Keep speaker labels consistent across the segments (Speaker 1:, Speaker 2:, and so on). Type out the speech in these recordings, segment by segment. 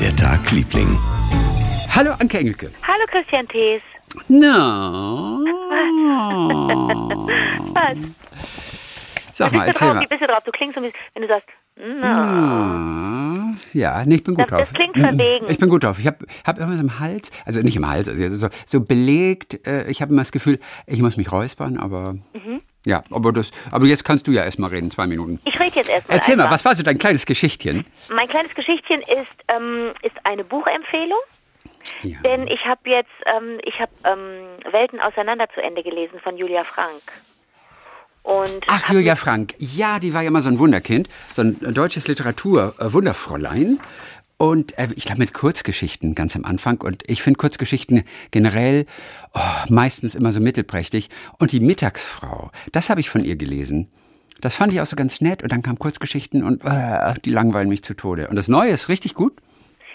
Speaker 1: der Tag, Liebling.
Speaker 2: Hallo Anke Engelke.
Speaker 3: Hallo Christian Thees.
Speaker 2: Na.
Speaker 3: Was?
Speaker 2: Sag mal, erzähl mal.
Speaker 3: Bist du drauf? Du klingst so, wie- wenn du sagst, na.
Speaker 2: Ah, Ja, nee, ich bin gut
Speaker 3: Das- das
Speaker 2: drauf.
Speaker 3: klingt
Speaker 2: Mhm.
Speaker 3: verwegen.
Speaker 2: Ich bin gut drauf. Ich habe hab irgendwas im Hals, also nicht im Hals, also so, so belegt. Äh, ich habe immer das Gefühl, ich muss mich räuspern, aber
Speaker 3: Mhm.
Speaker 2: ja, aber das, aber jetzt kannst du ja erstmal reden, zwei Minuten.
Speaker 3: Ich rede jetzt erstmal.
Speaker 2: Erzähl mal,
Speaker 3: einfach.
Speaker 2: was war so dein kleines Geschichtchen?
Speaker 3: Mein kleines Geschichtchen ist, ähm, ist eine Buchempfehlung.
Speaker 2: Ja.
Speaker 3: Denn ich habe jetzt, ähm, ich habe ähm, Welten auseinander zu Ende gelesen von Julia Frank. Und
Speaker 2: Ach, Julia Frank. Ja, die war ja immer so ein Wunderkind, so ein deutsches Literatur-Wunderfräulein. Und äh, ich glaube mit Kurzgeschichten ganz am Anfang. Und ich finde Kurzgeschichten generell oh, meistens immer so mittelprächtig. Und die Mittagsfrau, das habe ich von ihr gelesen. Das fand ich auch so ganz nett. Und dann kamen Kurzgeschichten und äh, die langweilen mich zu Tode. Und das Neue ist richtig gut.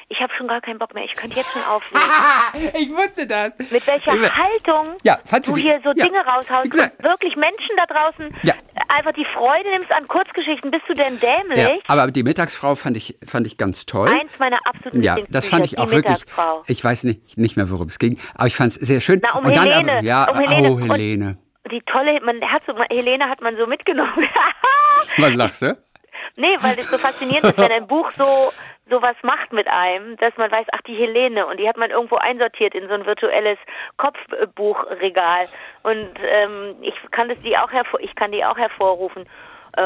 Speaker 3: Ich habe schon gar keinen Bock mehr. Ich könnte jetzt schon auflegen.
Speaker 2: ich wusste das.
Speaker 3: Mit welcher
Speaker 2: Ich-
Speaker 3: Haltung
Speaker 2: Ja, fandst du
Speaker 3: hier so
Speaker 2: ja,
Speaker 3: Dinge raushaust und wirklich Menschen da draußen
Speaker 2: Ja.
Speaker 3: einfach die Freude nimmst an Kurzgeschichten. Bist du denn dämlich?
Speaker 2: Ja, aber die Mittagsfrau fand ich, fand ich ganz toll.
Speaker 3: Eins meiner absoluten
Speaker 2: Ja, das fand ich auch wirklich. Ich weiß nicht, nicht mehr, worum es ging, aber ich fand es sehr schön.
Speaker 3: Na, um
Speaker 2: und dann
Speaker 3: Helene,
Speaker 2: aber, ja,
Speaker 3: um Helene.
Speaker 2: oh
Speaker 3: Und-
Speaker 2: Helene.
Speaker 3: Die tolle, man hat so, Helene hat man so mitgenommen.
Speaker 2: Was lachst du?
Speaker 3: nee, weil das so faszinierend ist, wenn ein Buch so sowas macht mit einem, dass man weiß, ach die Helene und die hat man irgendwo einsortiert in so ein virtuelles Kopfbuchregal. Und ähm, ich kann das die auch hervor, ich kann die auch hervorrufen, äh,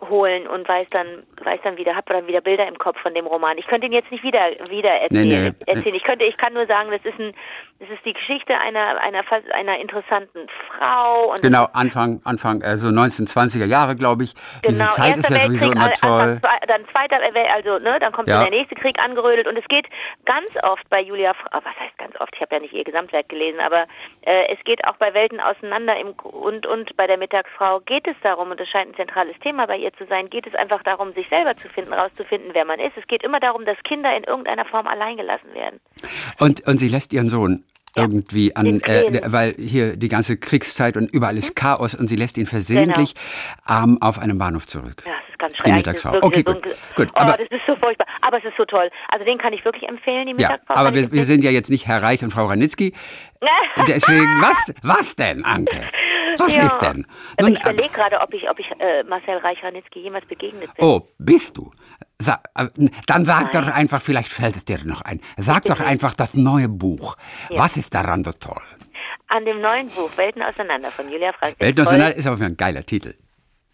Speaker 3: hervorholen und weiß dann, weiß dann wieder, habe dann wieder Bilder im Kopf von dem Roman. Ich könnte ihn jetzt nicht wieder wieder erzählen.
Speaker 2: Nee, nee.
Speaker 3: erzählen. Ich könnte, ich kann nur sagen, das ist ein, das ist die Geschichte einer einer einer interessanten Frau und
Speaker 2: Genau, Anfang, Anfang, also 1920er Jahre, glaube ich. Diese
Speaker 3: Genau,
Speaker 2: Zeit ist ja sowieso
Speaker 3: Weltkrieg,
Speaker 2: immer
Speaker 3: Anfang
Speaker 2: toll.
Speaker 3: zwei- dann zweiter, also ne, dann kommt
Speaker 2: Ja.
Speaker 3: der nächste Krieg angerödelt und es geht ganz oft bei Julia, ah, was heißt ganz oft? Ich habe ja nicht ihr Gesamtwerk gelesen, aber äh, es geht auch bei Welten auseinander im, und und bei der Mittagsfrau geht es darum und das scheint ein zentrales Thema bei ihr zu sein. Geht es einfach darum, sich selber zu finden, rauszufinden, wer man ist. Es geht immer darum, dass Kinder in irgendeiner Form alleingelassen werden.
Speaker 2: Und, und sie lässt ihren Sohn irgendwie an, äh,
Speaker 3: Quälen.
Speaker 2: weil hier die ganze Kriegszeit und überall ist Chaos und sie lässt ihn versehentlich ähm, auf einem Bahnhof zurück.
Speaker 3: Ja, das ist ganz
Speaker 2: Die
Speaker 3: schrecklich.
Speaker 2: Mittagsfrau.
Speaker 3: Das ist
Speaker 2: Okay, gut. gut.
Speaker 3: Oh,
Speaker 2: Aber,
Speaker 3: das ist so furchtbar. Aber es ist so toll. Also den kann ich wirklich empfehlen, die
Speaker 2: ja,
Speaker 3: Mittagsfrau.
Speaker 2: aber
Speaker 3: kann ich
Speaker 2: wir, wir sind ja jetzt nicht Herr Reich und Frau Ranitzky. Deswegen, was, was denn, Anke? Was
Speaker 3: Ja.
Speaker 2: ist denn?
Speaker 3: Aber
Speaker 2: Nun,
Speaker 3: ich überlege gerade, ob ich, ob ich äh, Marcel Reich-Ranitzky jemals begegnet bin.
Speaker 2: Oh, bist du? Sa äh, dann sag
Speaker 3: Nein.
Speaker 2: doch einfach, vielleicht fällt es dir noch ein. Sag doch einfach das neue Buch.
Speaker 3: Ja.
Speaker 2: Was ist daran so toll?
Speaker 3: An dem neuen Buch Welten auseinander von Julia Frank.
Speaker 2: Welten auseinander ist aber ein geiler Titel.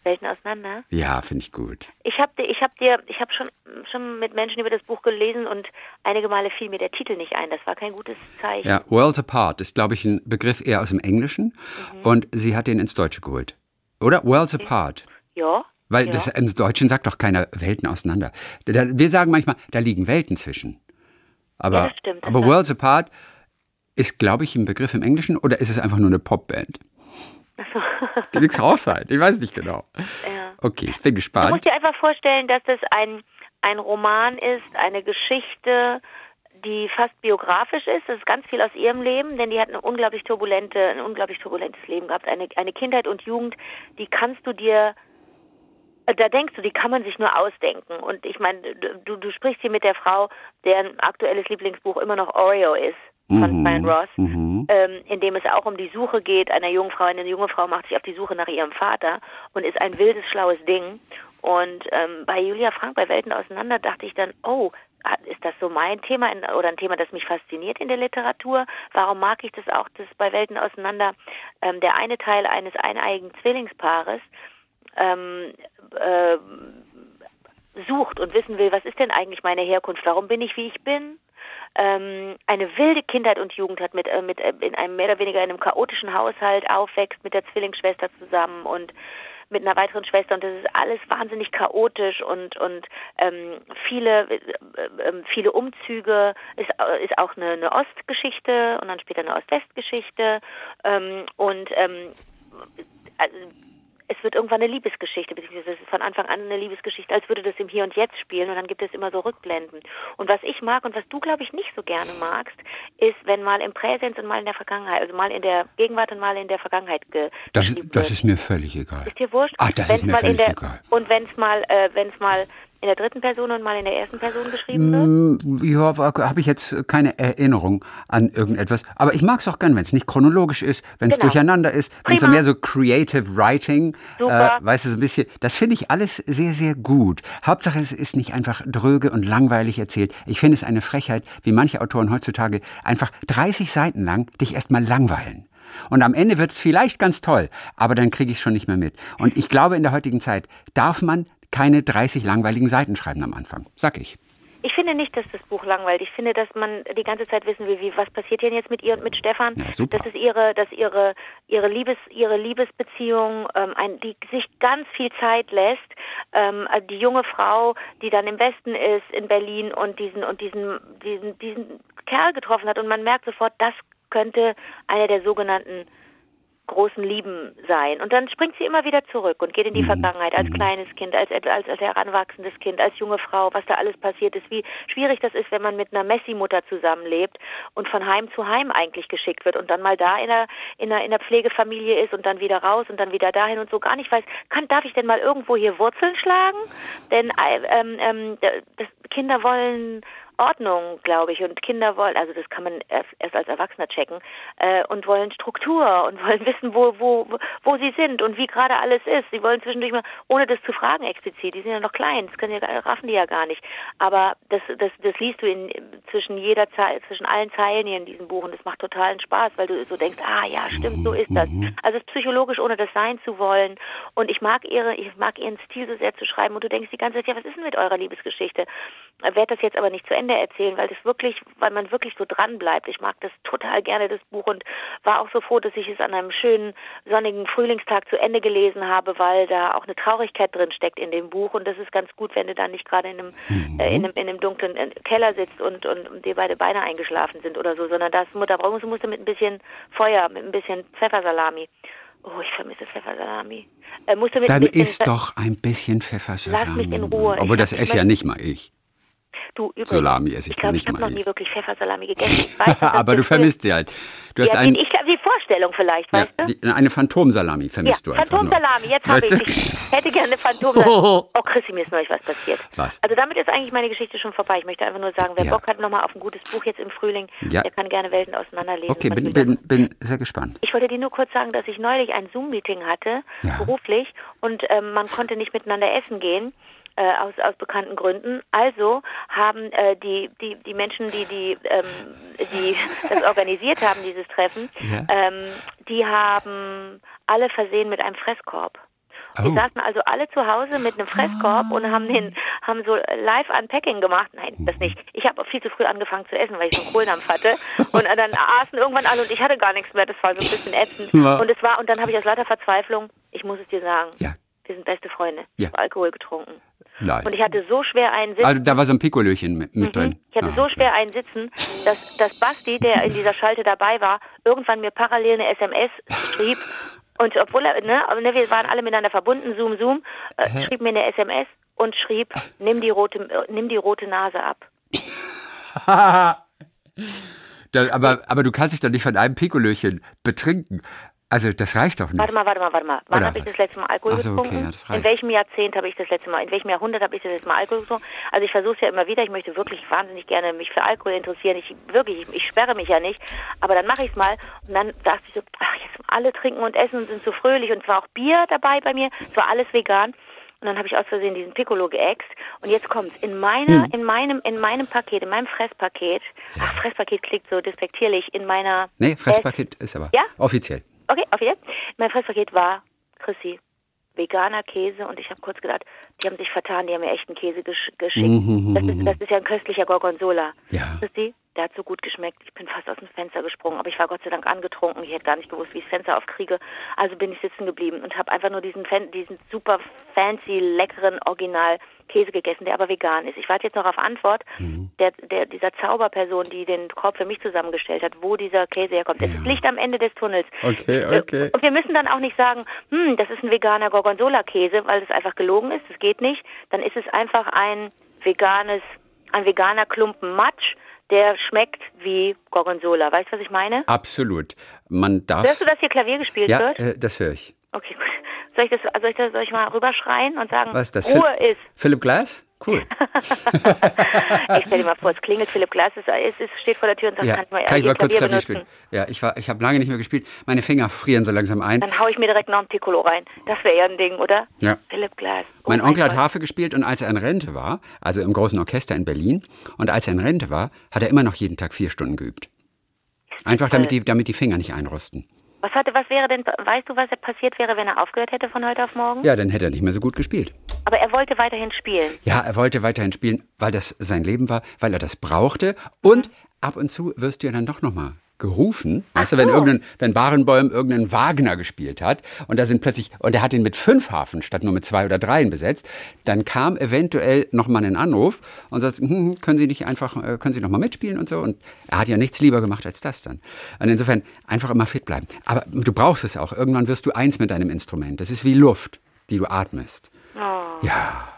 Speaker 3: Welten auseinander.
Speaker 2: Ja, finde ich gut.
Speaker 3: Ich habe ich hab dir, ich habe schon schon mit Menschen über das Buch gelesen und einige Male fiel mir der Titel nicht ein. Das war kein gutes Zeichen.
Speaker 2: Ja, Worlds Apart ist, glaube ich, ein Begriff eher aus dem Englischen
Speaker 3: Mhm.
Speaker 2: und sie hat den ins Deutsche geholt. Oder? Worlds Apart.
Speaker 3: Ja.
Speaker 2: Weil
Speaker 3: ja.
Speaker 2: das im Deutschen sagt doch keiner Welten auseinander. Da, wir sagen manchmal, da liegen Welten zwischen. Aber,
Speaker 3: Ja, das stimmt, das
Speaker 2: aber Worlds Apart ist, glaube ich, ein Begriff im Englischen oder ist es einfach nur eine Popband? Kann es auch sein. Ich weiß nicht genau.
Speaker 3: Ja.
Speaker 2: Okay, ich bin
Speaker 3: Du
Speaker 2: gespannt.
Speaker 3: musst dir einfach vorstellen, dass das ein, ein Roman ist, eine Geschichte, die fast biografisch ist. Das ist ganz viel aus ihrem Leben, denn die hat eine unglaublich turbulente, ein unglaublich turbulentes Leben gehabt. Eine, eine Kindheit und Jugend, die kannst du dir da denkst du, die kann man sich nur ausdenken. Und ich meine, du, du sprichst hier mit der Frau, deren aktuelles Lieblingsbuch immer noch Oreo ist, von
Speaker 2: Mhm,
Speaker 3: Brian Ross,
Speaker 2: mhm.
Speaker 3: ähm, in dem es auch um die Suche geht einer jungen Frau. Eine junge Frau macht sich auf die Suche nach ihrem Vater und ist ein wildes, schlaues Ding. Und ähm, bei Julia Frank, bei Welten auseinander, dachte ich dann, oh, ist das so mein Thema in, oder ein Thema, das mich fasziniert in der Literatur? Warum mag ich das auch, dass bei Welten auseinander ähm, der eine Teil eines eineigen Zwillingspaares ähm, äh, sucht und wissen will, was ist denn eigentlich meine Herkunft, warum bin ich, wie ich bin, ähm, eine wilde Kindheit und Jugend hat, mit, äh, mit äh, in einem mehr oder weniger in einem chaotischen Haushalt aufwächst mit der Zwillingsschwester zusammen und mit einer weiteren Schwester. Und das ist alles wahnsinnig chaotisch und und ähm, viele äh, äh, viele Umzüge ist äh, ist auch eine, eine Ostgeschichte und dann später eine Ost-West-Geschichte. Ähm, und ähm, also, es wird irgendwann eine Liebesgeschichte, beziehungsweise es ist von Anfang an eine Liebesgeschichte, als würde das im Hier und Jetzt spielen und dann gibt es immer so Rückblenden. Und was ich mag und was du, glaube ich, nicht so gerne magst, ist, wenn mal im Präsens und mal in der Vergangenheit, also mal in der Gegenwart und mal in der Vergangenheit ge
Speaker 2: Das, das ist mir völlig egal.
Speaker 3: Ist dir wurscht?
Speaker 2: Ach, das
Speaker 3: Wenn's
Speaker 2: ist mir völlig
Speaker 3: der,
Speaker 2: egal.
Speaker 3: Und wenn es mal, äh, wenn es mal in der dritten Person und mal in der ersten Person geschrieben wird?
Speaker 2: Mm, ja, habe ich jetzt keine Erinnerung an irgendetwas. Aber ich mag es auch gern, wenn es nicht chronologisch ist, wenn es
Speaker 3: Genau.
Speaker 2: durcheinander ist, wenn es mehr so Creative Writing, äh, weißt du, so ein bisschen. Das finde ich alles sehr, sehr gut. Hauptsache, es ist nicht einfach dröge und langweilig erzählt. Ich finde es eine Frechheit, wie manche Autoren heutzutage einfach 30 Seiten lang dich erstmal langweilen. Und am Ende wird es vielleicht ganz toll, aber dann kriege ich es schon nicht mehr mit. Und ich glaube, in der heutigen Zeit darf man keine 30 langweiligen Seiten schreiben am Anfang, sag ich.
Speaker 3: Ich finde nicht, dass das Buch langweilt. Ich finde, dass man die ganze Zeit wissen will, wie was passiert denn jetzt mit ihr und mit Stefan.
Speaker 2: Ja, super.
Speaker 3: Das ist ihre, dass ihre ihre Liebes ihre Liebesbeziehung, ähm, ein, die sich ganz viel Zeit lässt. Ähm, also die junge Frau, die dann im Westen ist in Berlin und diesen und diesen diesen diesen Kerl getroffen hat und man merkt sofort, das könnte einer der sogenannten großen Lieben sein. Und dann springt sie immer wieder zurück und geht in die Vergangenheit als kleines Kind, als, als, als heranwachsendes Kind, als junge Frau, was da alles passiert ist, wie schwierig das ist, wenn man mit einer Messi-Mutter zusammenlebt und von Heim zu Heim eigentlich geschickt wird und dann mal da in der, in der, in der Pflegefamilie ist und dann wieder raus und dann wieder dahin und so gar nicht weiß, kann, darf ich denn mal irgendwo hier Wurzeln schlagen? Denn äh, ähm, ähm, das, Kinder wollen Ordnung, glaube ich, und Kinder wollen, also das kann man erst, erst als Erwachsener checken, äh, und wollen Struktur und wollen wissen, wo, wo, wo sie sind und wie gerade alles ist. Sie wollen zwischendurch mal, ohne das zu fragen explizit, die sind ja noch klein, das können ja, raffen die ja gar nicht. Aber das, das, das liest du in, zwischen jeder Zeit, zwischen allen Zeilen hier in diesem Buch und das macht totalen Spaß, weil du so denkst, ah ja, stimmt, so ist das. Also es ist psychologisch, ohne das sein zu wollen. Und ich mag ihre, ich mag ihren Stil so sehr zu schreiben und du denkst die ganze Zeit, ja, was ist denn mit eurer Liebesgeschichte? Ich werde das jetzt aber nicht zu Ende erzählen, weil das wirklich, weil man wirklich so dran bleibt. Ich mag das total gerne, das Buch, und war auch so froh, dass ich es an einem schönen sonnigen Frühlingstag zu Ende gelesen habe, weil da auch eine Traurigkeit drin steckt in dem Buch und das ist ganz gut, wenn du dann nicht gerade in einem, äh, in einem, in einem dunklen äh, Keller sitzt und, und, und dir beide Beine eingeschlafen sind oder so, sondern das da brauchst du musst du mit ein bisschen Feuer, mit ein bisschen Pfeffersalami. Oh, ich vermisse Pfeffersalami. Äh, musst du mit
Speaker 2: Dann isst doch ein bisschen Pfeffersalami.
Speaker 3: Lass mich in Ruhe.
Speaker 2: Obwohl, das esse ja nicht mal ich.
Speaker 3: Du, übrigens,
Speaker 2: Salami esse ich
Speaker 3: ich glaube,
Speaker 2: nicht
Speaker 3: ich habe
Speaker 2: mal
Speaker 3: noch nie
Speaker 2: ich.
Speaker 3: wirklich Pfeffersalami gegessen. Ich weiß,
Speaker 2: Aber du vermisst sie halt. Du hast
Speaker 3: ja, ich, die Vorstellung vielleicht,
Speaker 2: ja,
Speaker 3: weißt du?
Speaker 2: die, eine Phantomsalami vermisst
Speaker 3: ja,
Speaker 2: du einfach nur.
Speaker 3: Phantomsalami, jetzt habe ich
Speaker 2: Weißt du?
Speaker 3: Ich hätte gerne eine Phantomsalami. Oh, Chrissy, mir ist neulich was passiert.
Speaker 2: Was?
Speaker 3: Also damit ist eigentlich meine Geschichte schon vorbei. Ich möchte einfach nur sagen, wer. Bock hat nochmal auf ein gutes Buch jetzt im Frühling,
Speaker 2: Ja.
Speaker 3: der kann gerne Welten auseinanderlesen.
Speaker 2: Okay, bin, bin, bin sehr gespannt.
Speaker 3: ich wollte dir nur kurz sagen, dass ich neulich ein Zoom-Meeting hatte, beruflich, und ähm, man konnte nicht miteinander essen gehen. Äh, aus, aus bekannten Gründen. Also haben äh, die, die, die Menschen, die, die, ähm, die das organisiert haben, dieses Treffen,
Speaker 2: Ja.
Speaker 3: ähm, die haben alle versehen mit einem Fresskorb.
Speaker 2: Oh.
Speaker 3: Die saßen also alle zu Hause mit einem Fresskorb und haben den haben so live Unpacking gemacht. Nein, das nicht. Ich habe viel zu früh angefangen zu essen, weil ich so einen Kohldampf hatte. Und dann aßen irgendwann alle und ich hatte gar nichts mehr. Das war so ein bisschen ätzend.
Speaker 2: Ja.
Speaker 3: Und es war und dann habe ich aus lauter Verzweiflung, ich muss es dir sagen,
Speaker 2: Ja.
Speaker 3: wir sind beste Freunde.
Speaker 2: Ja.
Speaker 3: Alkohol getrunken.
Speaker 2: Nein.
Speaker 3: Und ich hatte so schwer einen Sitz.
Speaker 2: Also da war so ein Pikolöchen mit, mit drin.
Speaker 3: Mhm. Ich hatte
Speaker 2: Ah,
Speaker 3: so schwer einen Sitzen, dass, dass Basti, der in dieser Schalte dabei war, irgendwann mir parallel eine SMS schrieb. Und obwohl er, ne, ne, wir waren alle miteinander verbunden, Zoom, Zoom, äh, schrieb mir eine SMS und schrieb, nimm die rote, nimm die rote Nase ab.
Speaker 2: Da, aber, aber du kannst dich doch nicht von einem Pikolöchen betrinken. Also das reicht doch nicht.
Speaker 3: Warte mal, warte mal, warte mal. Wann habe ich das letzte Mal Alkohol
Speaker 2: so, okay,
Speaker 3: getrunken?
Speaker 2: ja, das
Speaker 3: in welchem Jahrzehnt habe ich das letzte Mal, in welchem Jahrhundert habe ich das letzte Mal Alkohol getrunken? Also ich versuche es ja immer wieder. Ich möchte wirklich wahnsinnig gerne mich für Alkohol interessieren. Ich wirklich, ich, ich sperre mich ja nicht. Aber dann mache ich es mal und dann dachte ich so, ach jetzt alle trinken und essen und sind so fröhlich und es war auch Bier dabei bei mir. Es war alles vegan. Und dann habe ich aus Versehen diesen Piccolo geäxt. Und jetzt kommt's. In meiner,
Speaker 2: Hm.
Speaker 3: in meinem, in meinem Paket, in meinem Fresspaket, ach, Fresspaket klingt so despektierlich, in meiner
Speaker 2: Nee, Fresspaket ist aber
Speaker 3: Ja?
Speaker 2: offiziell.
Speaker 3: Okay, auf jeden Mein Fresspaket war, Chrissy, veganer Käse und ich habe kurz gedacht, die haben sich vertan, die haben mir echten Käse gesch geschickt.
Speaker 2: Mhm,
Speaker 3: das, ist, das ist ja ein köstlicher Gorgonzola.
Speaker 2: Ja.
Speaker 3: Chrissy, der hat so gut geschmeckt. Ich bin fast aus dem Fenster gesprungen, aber ich war Gott sei Dank angetrunken. Ich hätte gar nicht gewusst, wie ich das Fenster aufkriege. Also bin ich sitzen geblieben und habe einfach nur diesen, Fan diesen super fancy, leckeren Original Käse gegessen, der aber vegan ist. Ich warte jetzt noch auf Antwort
Speaker 2: Mhm.
Speaker 3: der, der, dieser Zauberperson, die den Korb für mich zusammengestellt hat, wo dieser Käse herkommt. Es ist Licht am Ende des Tunnels.
Speaker 2: Okay, okay.
Speaker 3: Und wir müssen dann auch nicht sagen, hm, das ist ein veganer Gorgonzola-Käse, weil das einfach gelogen ist. Das geht nicht. Dann ist es einfach ein veganes, ein veganer Klumpen Matsch, der schmeckt wie Gorgonzola. Weißt du, was ich meine?
Speaker 2: Absolut. Man darf.
Speaker 3: Hörst du, dass hier Klavier gespielt
Speaker 2: ja,
Speaker 3: wird?
Speaker 2: äh, das höre ich.
Speaker 3: Okay, gut. Soll ich, das, soll, ich das, soll ich mal rüberschreien und sagen,
Speaker 2: Was das?
Speaker 3: Ruhe
Speaker 2: Phil-
Speaker 3: ist?
Speaker 2: Philip Glass? Cool.
Speaker 3: ich stell dir mal vor, es klingelt, Philipp Glass ist, ist, steht vor der Tür und sagt,
Speaker 2: Ja,
Speaker 3: kann ich mal,
Speaker 2: kann ich mal kurz
Speaker 3: Klavier
Speaker 2: Klavier spielen? Ja, ich, war- ich habe lange nicht mehr gespielt. Meine Finger frieren so langsam ein.
Speaker 3: Dann hau ich mir direkt noch ein Piccolo rein. Das wäre ja ein Ding, oder?
Speaker 2: Ja.
Speaker 3: Philipp Glass. Oh
Speaker 2: Mein Onkel hat
Speaker 3: Gott.
Speaker 2: Harfe gespielt und als er in Rente war, also im großen Orchester in Berlin, und als er in Rente war, hat er immer noch jeden Tag vier Stunden geübt. Einfach damit die, damit die Finger nicht einrosten.
Speaker 3: Was, hatte, was wäre denn, weißt du, was passiert wäre, wenn er aufgehört hätte von heute auf morgen?
Speaker 2: Ja, dann hätte er nicht mehr so gut gespielt.
Speaker 3: Aber er wollte weiterhin spielen.
Speaker 2: Ja, er wollte weiterhin spielen, weil das sein Leben war, weil er das brauchte. Und ab und zu wirst du ja dann doch nochmal gerufen. Weißt du, wenn
Speaker 3: so.
Speaker 2: irgendein, wenn Barenboim irgendeinen Wagner gespielt hat und da sind plötzlich, und er hat ihn mit fünf Hafen statt nur mit zwei oder dreien besetzt, dann kam eventuell nochmal ein Anruf und sagt, hm, können Sie nicht einfach, äh, können Sie nochmal mitspielen und so. Und er hat ja nichts lieber gemacht als das dann. Und insofern einfach immer fit bleiben. Aber du brauchst es auch. Irgendwann wirst du eins mit deinem Instrument. Das ist wie Luft, die du atmest.
Speaker 3: Oh.
Speaker 2: Ja.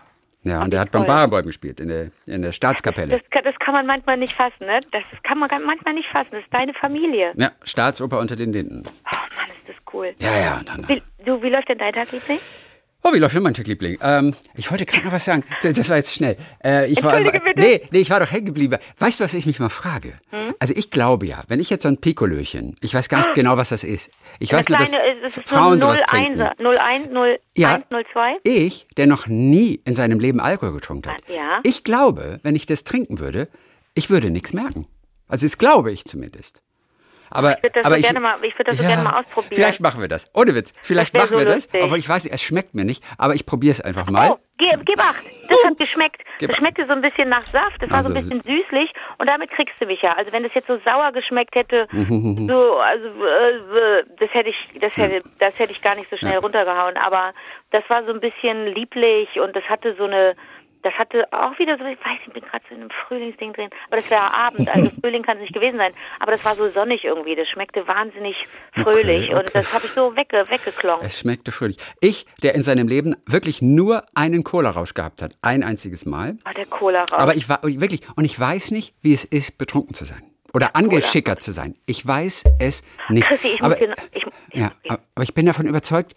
Speaker 2: Ja, und er hat beim. Barenboim gespielt, in der, in der Staatskapelle.
Speaker 3: Das, kann- das kann man manchmal nicht fassen, ne? Das kann man manchmal nicht fassen. Das ist deine Familie.
Speaker 2: Ja, Staatsoper unter den Linden.
Speaker 3: Oh Mann, ist das cool.
Speaker 2: Ja, ja, und dann.
Speaker 3: Wie, du, wie läuft denn dein Tag, Liebling?
Speaker 2: Oh, wie läuft denn mein Liebling? Ähm, ich wollte gerade noch was sagen. Das das war jetzt schnell. Äh, ich war,
Speaker 3: Entschuldige bitte.
Speaker 2: Nee, nee, ich war doch hängen geblieben. Weißt du, was ich mich mal frage?
Speaker 3: Hm?
Speaker 2: Also ich glaube ja, wenn ich jetzt so ein Pikolöchen, ich weiß gar nicht genau, was das ist. Ich weiß nur,
Speaker 3: Eine
Speaker 2: dass
Speaker 3: kleine, äh, das ist
Speaker 2: Frauen
Speaker 3: so
Speaker 2: sowas
Speaker 3: ein
Speaker 2: trinken.
Speaker 3: 01er. 01, 01,
Speaker 2: Ja.
Speaker 3: 02.
Speaker 2: Ich, der noch nie in seinem Leben Alkohol getrunken hat,
Speaker 3: Ja.
Speaker 2: ich glaube, wenn ich das trinken würde, ich würde nichts merken. Also das glaube ich zumindest. Aber,
Speaker 3: Ich würde das,
Speaker 2: aber
Speaker 3: so gerne mal, ich würd das so
Speaker 2: Ja,
Speaker 3: gerne mal ausprobieren.
Speaker 2: Vielleicht machen wir das. Ohne Witz. Vielleicht
Speaker 3: Das
Speaker 2: machen
Speaker 3: so
Speaker 2: wir das.
Speaker 3: lustig.
Speaker 2: Obwohl ich weiß, es schmeckt mir nicht, aber ich probiere es einfach mal.
Speaker 3: Oh, ge, gib acht. Das hat geschmeckt.
Speaker 2: Gib
Speaker 3: Das schmeckte so ein bisschen nach Saft. Das war so ein
Speaker 2: Also,
Speaker 3: bisschen süßlich. Und damit kriegst du mich ja. Also wenn das jetzt so sauer geschmeckt hätte, so, also äh, das hätte ich, das hätte, das hätte ich gar nicht so schnell runtergehauen. Aber das war so ein bisschen lieblich und das hatte so eine, das hatte auch wieder so, ich weiß, ich bin gerade so in einem Frühlingsding drin, aber das wäre Abend, also Frühling kann es nicht gewesen sein, aber das war so sonnig irgendwie, das schmeckte wahnsinnig fröhlich
Speaker 2: Okay,
Speaker 3: und
Speaker 2: okay.
Speaker 3: das habe ich so wegge weggeklongen.
Speaker 2: Es schmeckte fröhlich. Ich, der in seinem Leben wirklich nur einen Cola-Rausch gehabt hat, ein einziges Mal.
Speaker 3: Oh, der Cola raus.
Speaker 2: Aber ich war wirklich, und ich weiß nicht, wie es ist, betrunken zu sein. Oder angeschickert zu sein. Ich weiß es nicht.
Speaker 3: Chrissy, ich
Speaker 2: aber,
Speaker 3: muss dir noch- ich-
Speaker 2: ja, aber ich bin davon überzeugt,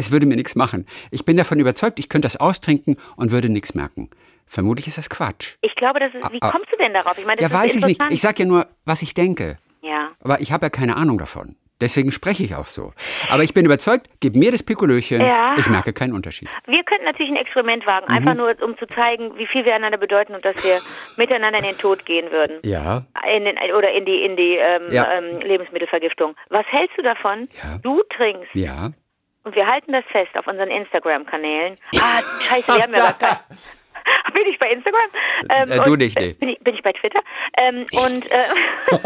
Speaker 2: es würde mir nichts machen. Ich bin davon überzeugt, ich könnte das austrinken und würde nichts merken. Vermutlich ist das Quatsch.
Speaker 3: Ich glaube, das ist. Wie
Speaker 2: Ah, ah.
Speaker 3: kommst du denn darauf? Ich meine, das
Speaker 2: Ja,
Speaker 3: ist
Speaker 2: weiß ich nicht. Ich sag ja nur, was ich denke.
Speaker 3: Ja.
Speaker 2: Aber ich habe ja keine Ahnung davon. Deswegen spreche ich auch so. Aber ich bin überzeugt, gib mir das Pikolöchen,
Speaker 3: Ja.
Speaker 2: ich merke keinen Unterschied.
Speaker 3: Wir könnten natürlich ein Experiment wagen,
Speaker 2: Mhm.
Speaker 3: einfach nur, um zu zeigen, wie viel wir einander bedeuten und dass wir miteinander in den Tod gehen würden.
Speaker 2: Ja.
Speaker 3: In den, oder in die, in die ähm,
Speaker 2: Ja.
Speaker 3: ähm, Lebensmittelvergiftung. Was hältst du davon?
Speaker 2: Ja.
Speaker 3: Du trinkst
Speaker 2: Ja.
Speaker 3: Und wir halten das fest auf unseren Instagram-Kanälen. Ah, scheiße, wir haben ja gar. Bin ich bei Instagram? Ähm,
Speaker 2: Äh, du nicht, nee.
Speaker 3: äh, Bin ich, bin ich bei Twitter? Ähm, und äh,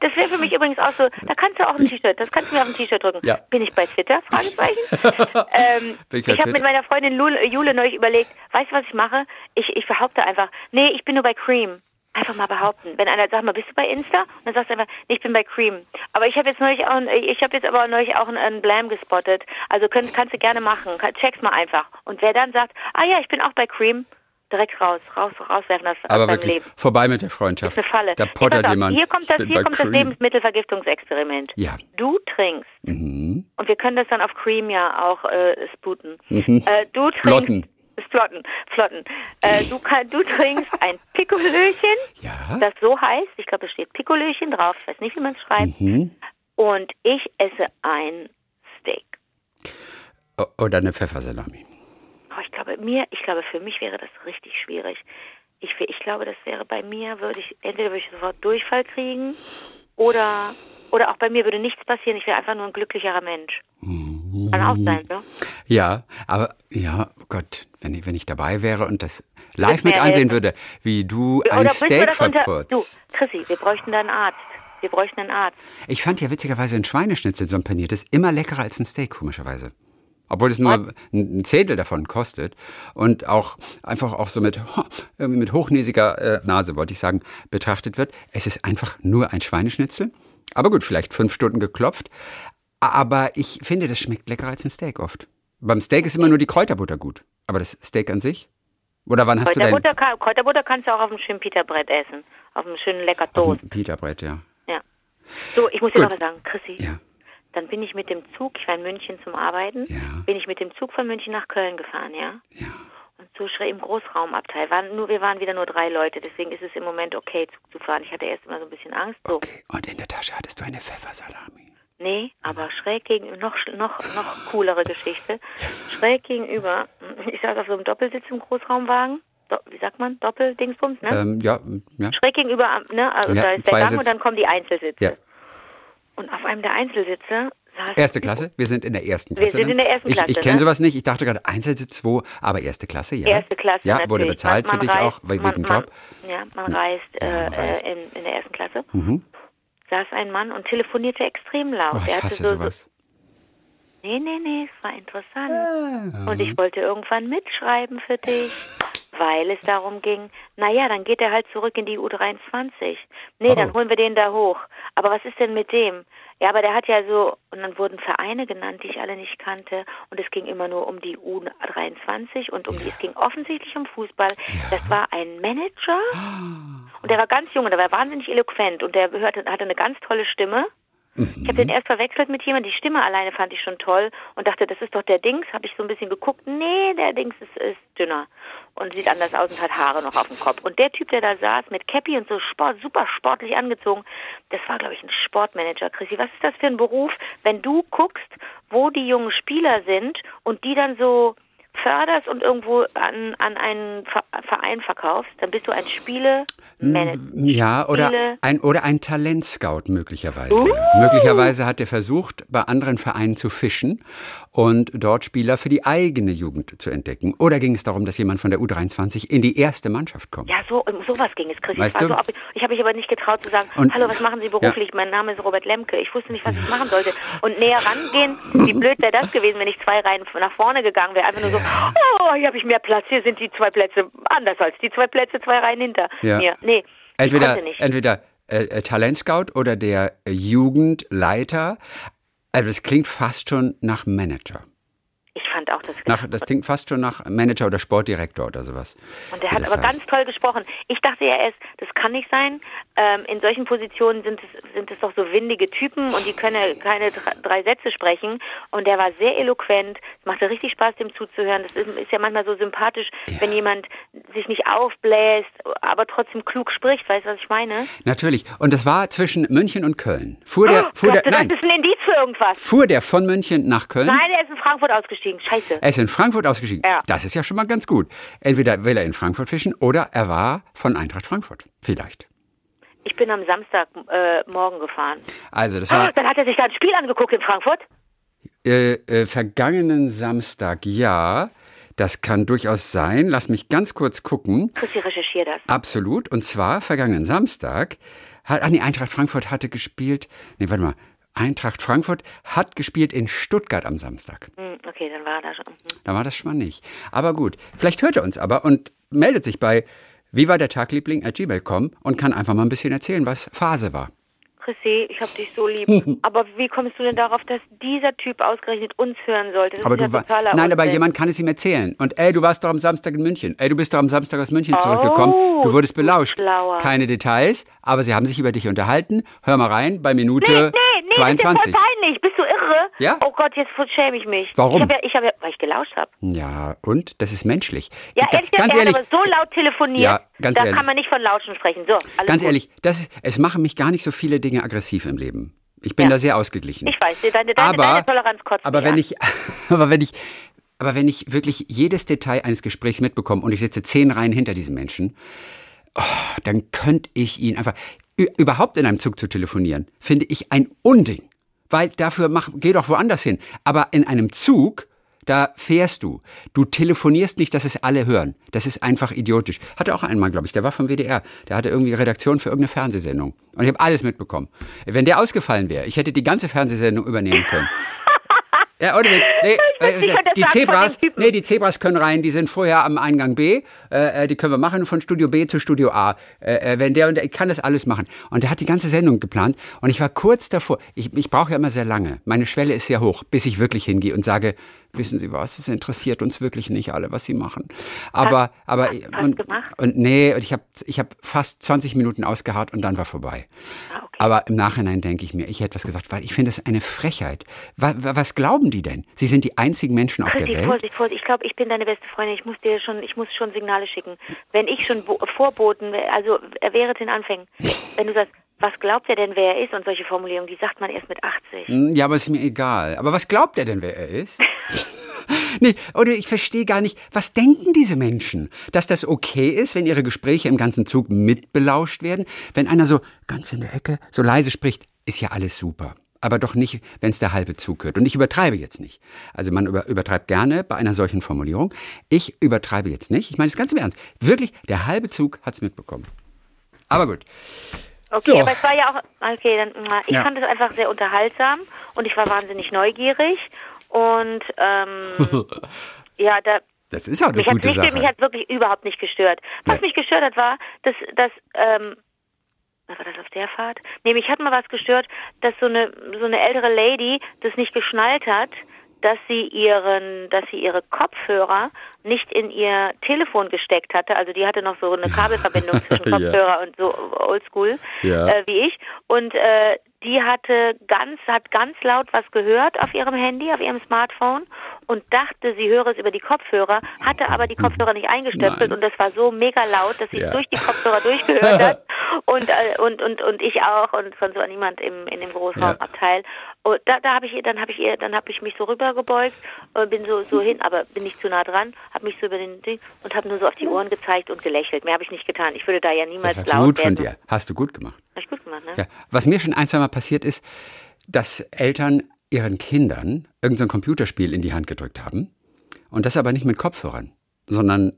Speaker 3: das wäre für mich übrigens auch so, da kannst du auch ein T-Shirt, das kannst du mir auf ein T-Shirt drücken.
Speaker 2: Ja.
Speaker 3: Bin ich bei Twitter? Fragezeichen. ähm, ich habe mit meiner Freundin Lule, Jule neulich überlegt, weißt du, was ich mache? Ich, ich behaupte einfach, nee, ich bin nur bei Cream. Einfach mal behaupten. Wenn einer sagt mal, bist du bei Insta? Und dann sagst du einfach, nee, ich bin bei Cream. Aber ich habe jetzt neulich auch, ich habe jetzt aber neulich auch einen, Blam gespottet. Also könnt, kannst du gerne machen. Check's mal einfach. Und wer dann sagt, ah ja, ich bin auch bei Cream, direkt raus, raus, rauswerfen aus, aus
Speaker 2: Aber
Speaker 3: deinem
Speaker 2: wirklich,
Speaker 3: Leben.
Speaker 2: vorbei mit der Freundschaft.
Speaker 3: Ist eine Falle.
Speaker 2: Da pottert jemand.
Speaker 3: Hier kommt das, hier kommt das. Lebensmittelvergiftungsexperiment.
Speaker 2: Ja.
Speaker 3: Du trinkst.
Speaker 2: Mhm.
Speaker 3: Und wir können das dann auf Cream ja auch äh, spooten. Äh, du trinkst.
Speaker 2: Flotten.
Speaker 3: Flotten. Flotten. Äh, du, kann, du trinkst ein Pikolöchen,
Speaker 2: Ja.
Speaker 3: das so heißt. Ich glaube, es steht Pikolöchen drauf. Ich weiß nicht, wie man es schreibt.
Speaker 2: Mhm.
Speaker 3: Und ich esse ein Steak.
Speaker 2: Oder eine Pfeffersalami.
Speaker 3: Oh, ich glaube, mir, ich glaube, für mich wäre das richtig schwierig. Ich, ich glaube, das wäre bei mir, würde ich, entweder würde ich sofort Durchfall kriegen oder, oder auch bei mir würde nichts passieren. Ich wäre einfach nur ein glücklicherer Mensch. Kann auch sein, ne?
Speaker 2: Ja, aber ja, oh Gott, wenn ich, wenn ich dabei wäre und das live mit ansehen
Speaker 3: helfen.
Speaker 2: würde, wie du ein Steak verputzt.
Speaker 3: Du, Chrissy, wir bräuchten da einen Arzt. Wir bräuchten einen Arzt.
Speaker 2: Ich fand ja witzigerweise ein Schweineschnitzel, so ein paniertes, immer leckerer als ein Steak, komischerweise. Obwohl es nur ein ein Zehntel davon kostet und auch einfach auch so mit, mit hochnäsiger äh, Nase, wollte ich sagen, betrachtet wird. Es ist einfach nur ein Schweineschnitzel. Aber gut, vielleicht fünf Stunden geklopft. Aber ich finde, das schmeckt leckerer als ein Steak oft. Beim Steak ist immer nur die Kräuterbutter gut. Aber das Steak an sich? Oder wann hast du dein
Speaker 3: Kräuterbutter, kann, Kräuterbutter kannst du auch auf einem schönen Peterbrett essen. Auf einem schönen lecker Toast.
Speaker 2: Peterbrett, ja.
Speaker 3: Ja. So, ich muss dir noch was sagen, Chrissy.
Speaker 2: Ja.
Speaker 3: Dann bin ich mit dem Zug, ich war in München zum Arbeiten,
Speaker 2: Ja.
Speaker 3: bin ich mit dem Zug von München nach Köln gefahren, ja?
Speaker 2: Ja.
Speaker 3: So schräg im Großraumabteil. Waren nur, wir waren wieder nur drei Leute, deswegen ist es im Moment okay, Zug zu fahren. Ich hatte erst immer so ein bisschen Angst. So.
Speaker 2: Okay. Und in der Tasche hattest du eine Pfeffersalami.
Speaker 3: Nee, aber schräg gegenüber, noch, noch, noch coolere Geschichte. Schräg gegenüber, ich saß auf so einem Doppelsitz im Großraumwagen. Do, wie sagt man? Doppeldingsbums, ne?
Speaker 2: Ähm, ja, ja.
Speaker 3: Schräg gegenüber, ne? Also
Speaker 2: Ja,
Speaker 3: da ist der Gang
Speaker 2: Zweiersitz.
Speaker 3: und dann kommen die Einzelsitze.
Speaker 2: Ja.
Speaker 3: Und auf einem der Einzelsitze
Speaker 2: Erste Klasse? Wir sind in der ersten
Speaker 3: Wir
Speaker 2: Klasse.
Speaker 3: sind
Speaker 2: ne?
Speaker 3: in der ersten
Speaker 2: ich, Ich
Speaker 3: Klasse,
Speaker 2: kenne
Speaker 3: ne?
Speaker 2: sowas nicht. Ich dachte gerade Einzelsitz 2, aber erste Klasse, ja.
Speaker 3: Erste Klasse
Speaker 2: Ja,
Speaker 3: natürlich.
Speaker 2: wurde bezahlt
Speaker 3: man, man
Speaker 2: für dich
Speaker 3: reist,
Speaker 2: auch, wegen
Speaker 3: man,
Speaker 2: Job.
Speaker 3: Ja, man reist, äh,
Speaker 2: man reist.
Speaker 3: Äh, in, in der ersten Klasse.
Speaker 2: Mhm.
Speaker 3: Saß ein Mann und telefonierte extrem laut.
Speaker 2: Oh, ich hasse
Speaker 3: so, so,
Speaker 2: sowas.
Speaker 3: nee, nee, nee, es war interessant.
Speaker 2: Ah.
Speaker 3: Und ich wollte irgendwann mitschreiben für dich, weil es darum ging, naja, dann geht er halt zurück in die U23. Nee,
Speaker 2: Oh.
Speaker 3: dann holen wir den da hoch. Aber was ist denn mit dem? Ja, aber der hat ja so, und dann wurden Vereine genannt, die ich alle nicht kannte. Und es ging immer nur um die U23 und um die, es ging offensichtlich um Fußball. Das war ein Manager und der war ganz jung und der war wahnsinnig eloquent und der hörte, hatte eine ganz tolle Stimme. Ich habe den erst verwechselt mit jemandem. Die Stimme alleine fand ich schon toll und dachte, das ist doch der Dings. Habe ich so ein bisschen geguckt. Nee, der Dings ist, ist dünner und sieht anders aus und hat Haare noch auf dem Kopf. Und der Typ, der da saß mit Cappy und so Sport, super sportlich angezogen, das war, glaube ich, ein Sportmanager. Chrissy, was ist das für ein Beruf, wenn du guckst, wo die jungen Spieler sind und die dann so förderst und irgendwo an, an einen Ver- Verein verkaufst, dann bist du ein Spielemanager.
Speaker 2: Ja, oder
Speaker 3: Spiele.
Speaker 2: ein, oder ein Talentscout möglicherweise.
Speaker 3: Uh.
Speaker 2: Möglicherweise hat er versucht, bei anderen Vereinen zu fischen und dort Spieler für die eigene Jugend zu entdecken. Oder ging es darum, dass jemand von der U23 in die erste Mannschaft kommt?
Speaker 3: Ja, so sowas ging es, Chris.
Speaker 2: Weißt
Speaker 3: ich so, ab- ich habe mich aber nicht getraut zu sagen,
Speaker 2: Und-
Speaker 3: hallo, was machen Sie beruflich? Mein Name ist Robert Lemke. Ich wusste nicht, was ich machen sollte. Und näher rangehen, wie blöd wäre das gewesen, wenn ich zwei Reihen nach vorne gegangen wäre. Einfach nur so, oh, hier habe ich mehr Platz, hier sind die zwei Plätze anders als die zwei Plätze, zwei Reihen hinter
Speaker 2: Ja.
Speaker 3: mir. Nee,
Speaker 2: Entweder, entweder äh, äh, Talentscout oder der äh, Jugendleiter. Also das klingt fast schon nach Manager.
Speaker 3: Auch das
Speaker 2: Nach, das klingt fast schon nach Manager oder Sportdirektor oder sowas.
Speaker 3: Und der hat aber
Speaker 2: heißt.
Speaker 3: ganz toll gesprochen. Ich dachte ja erst, das kann nicht sein. Ähm, in solchen Positionen sind es, sind es doch so windige Typen und die können ja keine dr- drei Sätze sprechen. Und der war sehr eloquent. Es machte richtig Spaß, dem zuzuhören. Das ist, ist ja manchmal so sympathisch, wenn jemand sich nicht aufbläst, aber trotzdem klug spricht. Weißt du, was ich meine?
Speaker 2: Natürlich. Und das war zwischen München und Köln. Fuhr der,
Speaker 3: oh,
Speaker 2: fuhr der,
Speaker 3: Gott, das
Speaker 2: nein,
Speaker 3: ist ein Indiz für irgendwas.
Speaker 2: fuhr der von München nach Köln?
Speaker 3: Nein, er ist in Frankfurt ausgestiegen. Scheiße.
Speaker 2: Er ist in Frankfurt ausgestiegen.
Speaker 3: Ja.
Speaker 2: Das ist ja schon mal ganz gut. Entweder will er in Frankfurt fischen oder er war von Eintracht Frankfurt. Vielleicht.
Speaker 3: Ich bin am Samstag äh, morgen gefahren.
Speaker 2: Also, das
Speaker 3: Ah,
Speaker 2: war
Speaker 3: dann hat er sich da ein Spiel angeguckt in Frankfurt.
Speaker 2: äh, äh, vergangenen Samstag, ja. Das kann durchaus sein. Lass mich ganz kurz gucken.
Speaker 3: Christi, recherchier das.
Speaker 2: Absolut. Und zwar vergangenen Samstag hat, ah nee, Eintracht Frankfurt hatte gespielt. Nee, warte mal. Eintracht Frankfurt hat gespielt in Stuttgart am Samstag.
Speaker 3: Hm, okay, dann war er da schon. Mhm.
Speaker 2: Da war das schon mal nicht. Aber gut, vielleicht hört er uns aber und meldet sich bei wie war der Tagliebling at gmail.com und kann einfach mal ein bisschen erzählen, was Phase war.
Speaker 3: Chrissy, ich hab dich so lieb. aber wie kommst du denn darauf, dass dieser Typ ausgerechnet uns hören sollte? Das
Speaker 2: Aber
Speaker 3: ist ja
Speaker 2: du war, nein, aber
Speaker 3: Unsinn.
Speaker 2: jemand kann es ihm erzählen. Und ey, du warst doch am Samstag in München. Ey, du bist doch am Samstag aus München zurückgekommen.
Speaker 3: Oh,
Speaker 2: Du wurdest belauscht.
Speaker 3: schlauer.
Speaker 2: Keine Details, aber sie haben sich über dich unterhalten. Hör mal rein bei Minute
Speaker 3: Nee, nee, nee, das
Speaker 2: 22.
Speaker 3: ist ja peinlich. Irre?
Speaker 2: Ja?
Speaker 3: Oh Gott, jetzt schäme ich mich.
Speaker 2: Warum?
Speaker 3: Ich habe ja, ich hab ja, weil ich gelauscht habe.
Speaker 2: Ja, und? Das ist menschlich.
Speaker 3: Ja,
Speaker 2: Da-
Speaker 3: ehrlich
Speaker 2: ganz ehrlich,
Speaker 3: aber so laut telefoniert.
Speaker 2: Ja, ganz
Speaker 3: da
Speaker 2: ehrlich.
Speaker 3: kann man nicht von Lauschen sprechen. So,
Speaker 2: ganz
Speaker 3: gut.
Speaker 2: ehrlich, das ist, es machen mich gar nicht so viele Dinge aggressiv im Leben. Ich bin
Speaker 3: Ja.
Speaker 2: da sehr ausgeglichen.
Speaker 3: Ich weiß, deine, deine,
Speaker 2: aber,
Speaker 3: deine Toleranz kotzt
Speaker 2: aber wenn
Speaker 3: an.
Speaker 2: ich, aber wenn ich, aber wenn ich wirklich jedes Detail eines Gesprächs mitbekomme und ich sitze zehn Reihen hinter diesem Menschen, oh, dann könnte ich ihn einfach überhaupt in einem Zug zu telefonieren, finde ich ein Unding, weil dafür mach, geh doch woanders hin. Aber in einem Zug da fährst du. Du telefonierst nicht, dass es alle hören. Das ist einfach idiotisch. Hatte auch einmal, glaube ich, der war vom WDR. Der hatte irgendwie Redaktion für irgendeine Fernsehsendung. Und ich habe alles mitbekommen. Wenn der ausgefallen wäre, ich hätte die ganze Fernsehsendung übernehmen können. Ja, ohne Witz. Nee, äh, die Zebras, nee, die Zebras können rein, die sind vorher am Eingang B, äh, äh, die können wir machen von Studio B zu Studio A. Äh, äh, wenn der und der, ich kann das alles machen. Und der hat die ganze Sendung geplant und ich war kurz davor, ich, ich brauche ja immer sehr lange, meine Schwelle ist sehr hoch, bis ich wirklich hingehe und sage, wissen Sie was, es interessiert uns wirklich nicht alle, was Sie machen. Aber,
Speaker 3: hast,
Speaker 2: aber,
Speaker 3: hast
Speaker 2: und, und nee, und ich habe ich hab fast 20 Minuten ausgeharrt und dann war vorbei.
Speaker 3: Ah, okay.
Speaker 2: Aber im Nachhinein denke ich mir, ich hätte was gesagt, weil ich finde es eine Frechheit. Was, was, glauben die denn? Sie sind die einzigen Menschen auf
Speaker 3: Christi,
Speaker 2: der Welt.
Speaker 3: Vorsicht, Vorsicht. Ich glaube, ich bin deine beste Freundin. Ich muss dir schon, ich muss schon Signale schicken. Wenn ich schon vorboten, also er wäre den Anfängen, wenn du sagst, was glaubt er denn, wer er ist? Und solche Formulierungen, die sagt man erst mit 80.
Speaker 2: Hm, ja, aber ist mir egal. Aber was glaubt er denn, wer er ist? nee, oder ich verstehe gar nicht, was denken diese Menschen? Dass das okay ist, wenn ihre Gespräche im ganzen Zug mitbelauscht werden? Wenn einer so ganz in der Ecke so leise spricht, ist ja alles super. Aber doch nicht, wenn es der halbe Zug hört. Und ich übertreibe jetzt nicht. Also man über, übertreibt gerne bei einer solchen Formulierung. Ich übertreibe jetzt nicht. Ich meine es ganz im Ernst. Wirklich, der halbe Zug hat es mitbekommen. Aber gut.
Speaker 3: Okay, so. aber es war ja auch, okay, dann, ich
Speaker 2: Ja.
Speaker 3: fand es einfach sehr unterhaltsam und ich war wahnsinnig neugierig und ähm, ja, da,
Speaker 2: Das ist auch eine
Speaker 3: mich hat
Speaker 2: gute
Speaker 3: nicht,
Speaker 2: Sache.
Speaker 3: mich hat wirklich überhaupt nicht gestört. Was
Speaker 2: Nee.
Speaker 3: mich gestört hat, war, dass, dass ähm, war das auf der Fahrt? Nee, mich hat mal was gestört, dass so eine so eine ältere Lady das nicht geschnallt hat, dass sie ihren, dass sie ihre Kopfhörer nicht in ihr Telefon gesteckt hatte. Also die hatte noch so eine Kabelverbindung zwischen
Speaker 2: Ja.
Speaker 3: Kopfhörer und so Oldschool
Speaker 2: Ja.
Speaker 3: äh, wie ich. Und äh, die hatte ganz, hat ganz laut was gehört auf ihrem Handy, auf ihrem Smartphone und dachte, sie höre es über die Kopfhörer, hatte aber die Kopfhörer nicht eingestöpselt
Speaker 2: Nein.
Speaker 3: und das war so mega laut, dass sie
Speaker 2: Ja.
Speaker 3: durch die Kopfhörer durchgehört hat und, äh, und, und, und ich auch und sonst war niemand im, in dem Großraumabteil. Und da, da habe ich ihr, dann habe ich ihr, dann habe ich mich so rübergebeugt, äh, bin so so hin, aber bin nicht zu nah dran, habe mich so über den Ding und habe nur so auf die Ohren gezeigt und gelächelt. Mehr habe ich nicht getan. Ich würde da ja niemals
Speaker 2: Das
Speaker 3: laut
Speaker 2: gut von
Speaker 3: werden.
Speaker 2: dir. Hast du gut gemacht.
Speaker 3: Hab ich gut gemacht, ne?
Speaker 2: Ja. Was mir schon ein, zwei Mal passiert ist, dass Eltern ihren Kindern irgendein so Computerspiel in die Hand gedrückt haben. Und das aber nicht mit Kopfhörern, sondern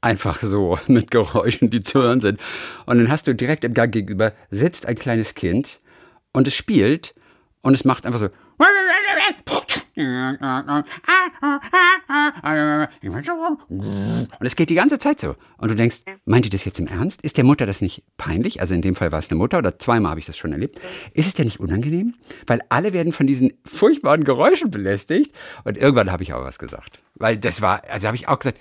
Speaker 2: einfach so mit Geräuschen, die zu hören sind. Und dann hast du direkt im Gang gegenüber sitzt ein kleines Kind und es spielt und es macht einfach so. Und es geht die ganze Zeit so. Und du denkst, meint ihr das jetzt im Ernst? Ist der Mutter das nicht peinlich? Also in dem Fall war es eine Mutter oder zweimal habe ich das schon erlebt. Ist es dir nicht unangenehm? Weil alle werden von diesen furchtbaren Geräuschen belästigt. Und irgendwann habe ich auch was gesagt. Weil das war, also habe ich auch gesagt,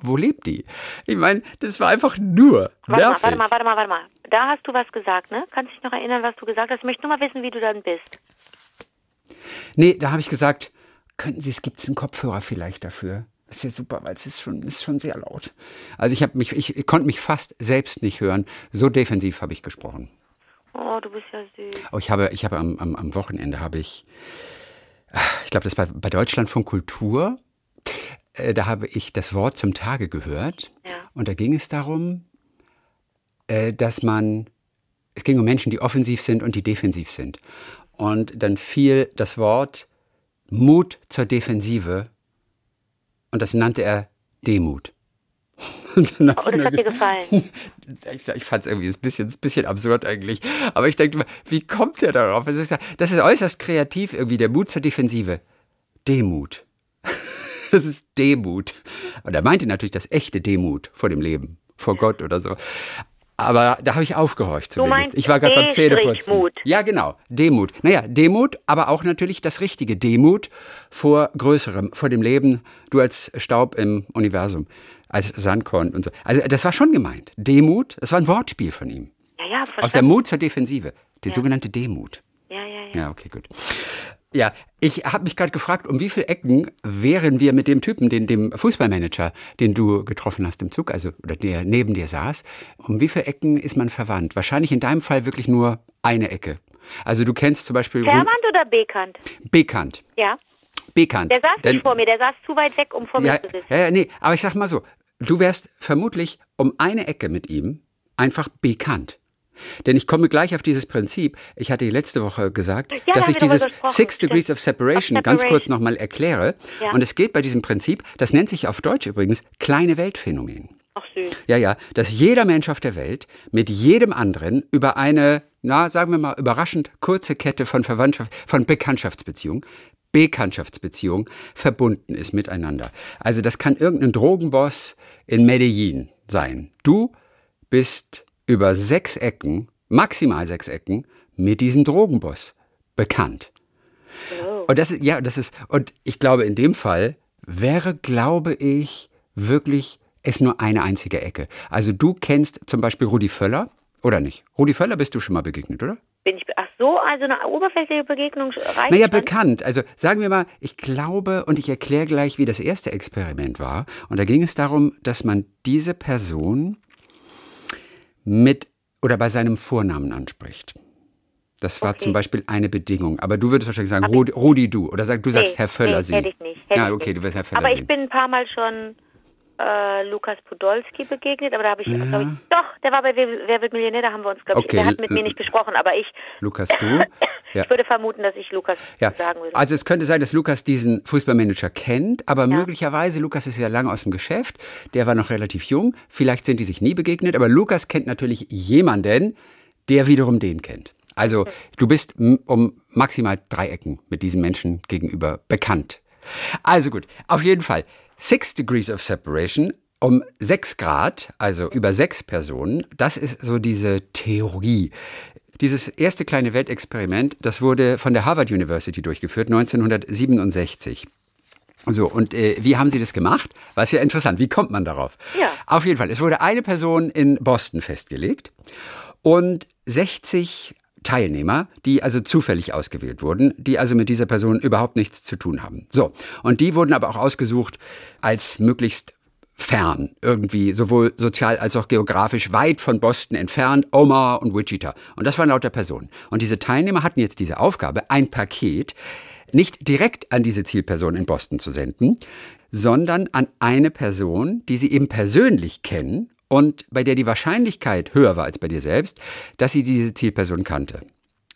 Speaker 2: wo lebt die? Ich meine, das war einfach nur
Speaker 3: Warte mal, warte mal, warte mal, warte mal. Da hast du was gesagt, ne? Kannst du dich noch erinnern, was du gesagt hast? Ich möchte nur mal wissen, wie du dann bist.
Speaker 2: Nee, da habe ich gesagt, könnten Sie, es gibt einen Kopfhörer vielleicht dafür. Das wäre super, weil es ist schon, ist schon sehr laut. Also ich habe mich, ich, ich konnte mich fast selbst nicht hören. So defensiv habe ich gesprochen.
Speaker 3: Oh, du bist ja süß.
Speaker 2: Oh, ich habe, ich habe am, am, am Wochenende habe ich, ich glaube, das war bei Deutschlandfunk Kultur. Äh, Da habe ich das Wort zum Tage gehört.
Speaker 3: Ja.
Speaker 2: Und da ging es darum, äh, dass man, es ging um Menschen, die offensiv sind und die defensiv sind. Und dann fiel das Wort Mut zur Defensive und das nannte er Demut. Und
Speaker 3: Oh, das hat dir
Speaker 2: ge-
Speaker 3: gefallen.
Speaker 2: ich, ich fand es irgendwie ein bisschen, ein bisschen absurd eigentlich. Aber ich denke, wie kommt der darauf? Das ist, das ist äußerst kreativ irgendwie, der Mut zur Defensive. Demut. Das ist Demut. Und er meinte natürlich das echte Demut vor dem Leben, vor Gott oder so. Aber da habe ich aufgehorcht zumindest. ich war gerade beim Zähneputzen.
Speaker 3: D-Mut.
Speaker 2: Ja, genau. Demut. Naja, Demut, aber auch natürlich das richtige Demut vor Größerem, vor dem Leben, du als Staub im Universum, als Sandkorn und so. Also das war schon gemeint. Demut, das war ein Wortspiel von ihm.
Speaker 3: Ja, ja,
Speaker 2: Aus der. Mut zur Defensive. Die sogenannte Demut.
Speaker 3: Ja, ja, ja.
Speaker 2: Ja, okay, gut. Ja, ich habe mich gerade gefragt, um wie viele Ecken wären wir mit dem Typen, den, dem Fußballmanager, den du getroffen hast im Zug, also oder der neben dir saß, um wie viele Ecken ist man verwandt? Wahrscheinlich in deinem Fall wirklich nur eine Ecke. Also du kennst zum Beispiel
Speaker 3: Verwandt oder bekannt?
Speaker 2: Bekannt.
Speaker 3: Ja.
Speaker 2: Bekannt.
Speaker 3: Der saß
Speaker 2: Denn-
Speaker 3: nicht vor mir, der saß zu weit weg, um vor
Speaker 2: ja,
Speaker 3: mir zu sitzen.
Speaker 2: ja, ja, nee, aber ich sag mal so, du wärst vermutlich um eine Ecke mit ihm einfach bekannt. Denn ich komme gleich auf dieses Prinzip. Ich hatte letzte Woche gesagt,
Speaker 3: Ja, da
Speaker 2: dass ich dieses Six. Degrees of Separation
Speaker 3: Of
Speaker 2: ganz kurz nochmal erkläre.
Speaker 3: Ja.
Speaker 2: Und es geht bei diesem Prinzip, das nennt sich auf Deutsch übrigens kleine Weltphänomen.
Speaker 3: Ach süß.
Speaker 2: Ja, ja, dass jeder Mensch auf der Welt mit jedem anderen über eine, na, sagen wir mal, überraschend kurze Kette von Verwandtschaft, von Bekanntschaftsbeziehungen, Bekanntschaftsbeziehungen verbunden ist miteinander. Also das kann irgendein Drogenboss in Medellin sein. Du bist über sechs Ecken, maximal sechs Ecken, mit diesem Drogenboss bekannt.
Speaker 3: Oh.
Speaker 2: Und das ist, ja, das ist, und ich glaube, in dem Fall wäre, glaube ich, wirklich es nur eine einzige Ecke. Also du kennst zum Beispiel Rudi Völler, oder nicht? Rudi Völler bist du schon mal begegnet, oder?
Speaker 3: Bin ich, ach so, also eine oberflächliche Begegnung reicht
Speaker 2: Naja, bekannt. Also sagen wir mal, ich glaube, und ich erkläre gleich, wie das erste Experiment war. Und da ging es darum, dass man diese Person mit oder bei seinem Vornamen anspricht. Das war
Speaker 3: Okay.
Speaker 2: zum Beispiel eine Bedingung. Aber du würdest wahrscheinlich sagen, Rudi, Rudi du. Oder sag, du sagst
Speaker 3: Nee,
Speaker 2: Herr Völler
Speaker 3: nee,
Speaker 2: Sie.
Speaker 3: hätte ich nicht. Hätte
Speaker 2: ja, okay, du wirst Herr Völler
Speaker 3: Aber ich bin ein paar Mal schon äh, Lukas Podolski begegnet, aber da habe ich,
Speaker 2: Ja.
Speaker 3: glaube ich, doch, der war bei Wer, wird Millionär, da haben wir uns, glaube
Speaker 2: Okay,
Speaker 3: ich, der hat mit mir nicht gesprochen, aber ich,
Speaker 2: Lukas, du. Ja.
Speaker 3: ich würde vermuten, dass ich Lukas
Speaker 2: Ja,
Speaker 3: sagen würde.
Speaker 2: also es könnte sein, dass Lukas diesen Fußballmanager kennt, aber möglicherweise, Lukas ist ja lange aus dem Geschäft, der war noch relativ jung, vielleicht sind die sich nie begegnet, aber Lukas kennt natürlich jemanden, der wiederum den kennt. Also du bist um maximal drei Ecken mit diesem Menschen gegenüber bekannt. Also gut, auf jeden Fall. Six Degrees of Separation um sechs Grad, also über sechs Personen, das ist so diese Theorie. Dieses erste kleine Weltexperiment, das wurde von der Harvard University durchgeführt, 1967. So, und äh, wie haben Sie das gemacht? War es ja interessant. Wie kommt man darauf?
Speaker 3: Ja.
Speaker 2: Auf jeden Fall. Es wurde eine Person in Boston festgelegt und 60 Teilnehmer, die also zufällig ausgewählt wurden, die also mit dieser Person überhaupt nichts zu tun haben. So, und die wurden aber auch ausgesucht als möglichst fern, irgendwie sowohl sozial als auch geografisch weit von Boston entfernt, Omaha und Wichita. Und das waren lauter Personen. Und diese Teilnehmer hatten jetzt diese Aufgabe, ein Paket nicht direkt an diese Zielperson in Boston zu senden, sondern an eine Person, die sie eben persönlich kennen und bei der die Wahrscheinlichkeit höher war als bei dir selbst, dass sie diese Zielperson kannte.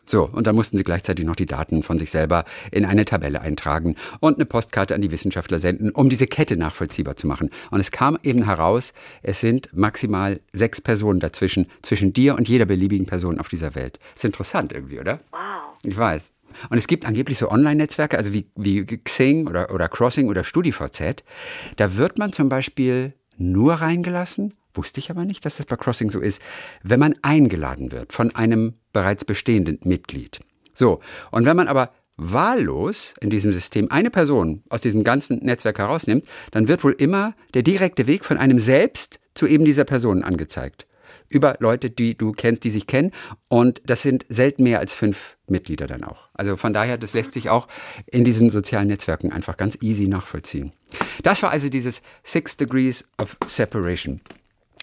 Speaker 2: So, und dann mussten sie gleichzeitig noch die Daten von sich selber in eine Tabelle eintragen und eine Postkarte an die Wissenschaftler senden, um diese Kette nachvollziehbar zu machen. Und es kam eben heraus, es sind maximal sechs Personen dazwischen, zwischen dir und jeder beliebigen Person auf dieser Welt. Ist interessant irgendwie, oder?
Speaker 3: wow.
Speaker 2: Ich weiß. Und es gibt angeblich so Online-Netzwerke, also wie, wie Xing oder, oder Crossing oder StudiVZ. Da wird man zum Beispiel nur reingelassen, wusste ich aber nicht, dass das bei Crossing so ist, wenn man eingeladen wird von einem bereits bestehenden Mitglied. So, und wenn man aber wahllos in diesem System eine Person aus diesem ganzen Netzwerk herausnimmt, dann wird wohl immer der direkte Weg von einem selbst zu eben dieser Person angezeigt über Leute, die du kennst, die sich kennen. Und das sind selten mehr als fünf Mitglieder dann auch. Also von daher, das lässt sich auch in diesen sozialen Netzwerken einfach ganz easy nachvollziehen. Das war also dieses Six Degrees of Separation.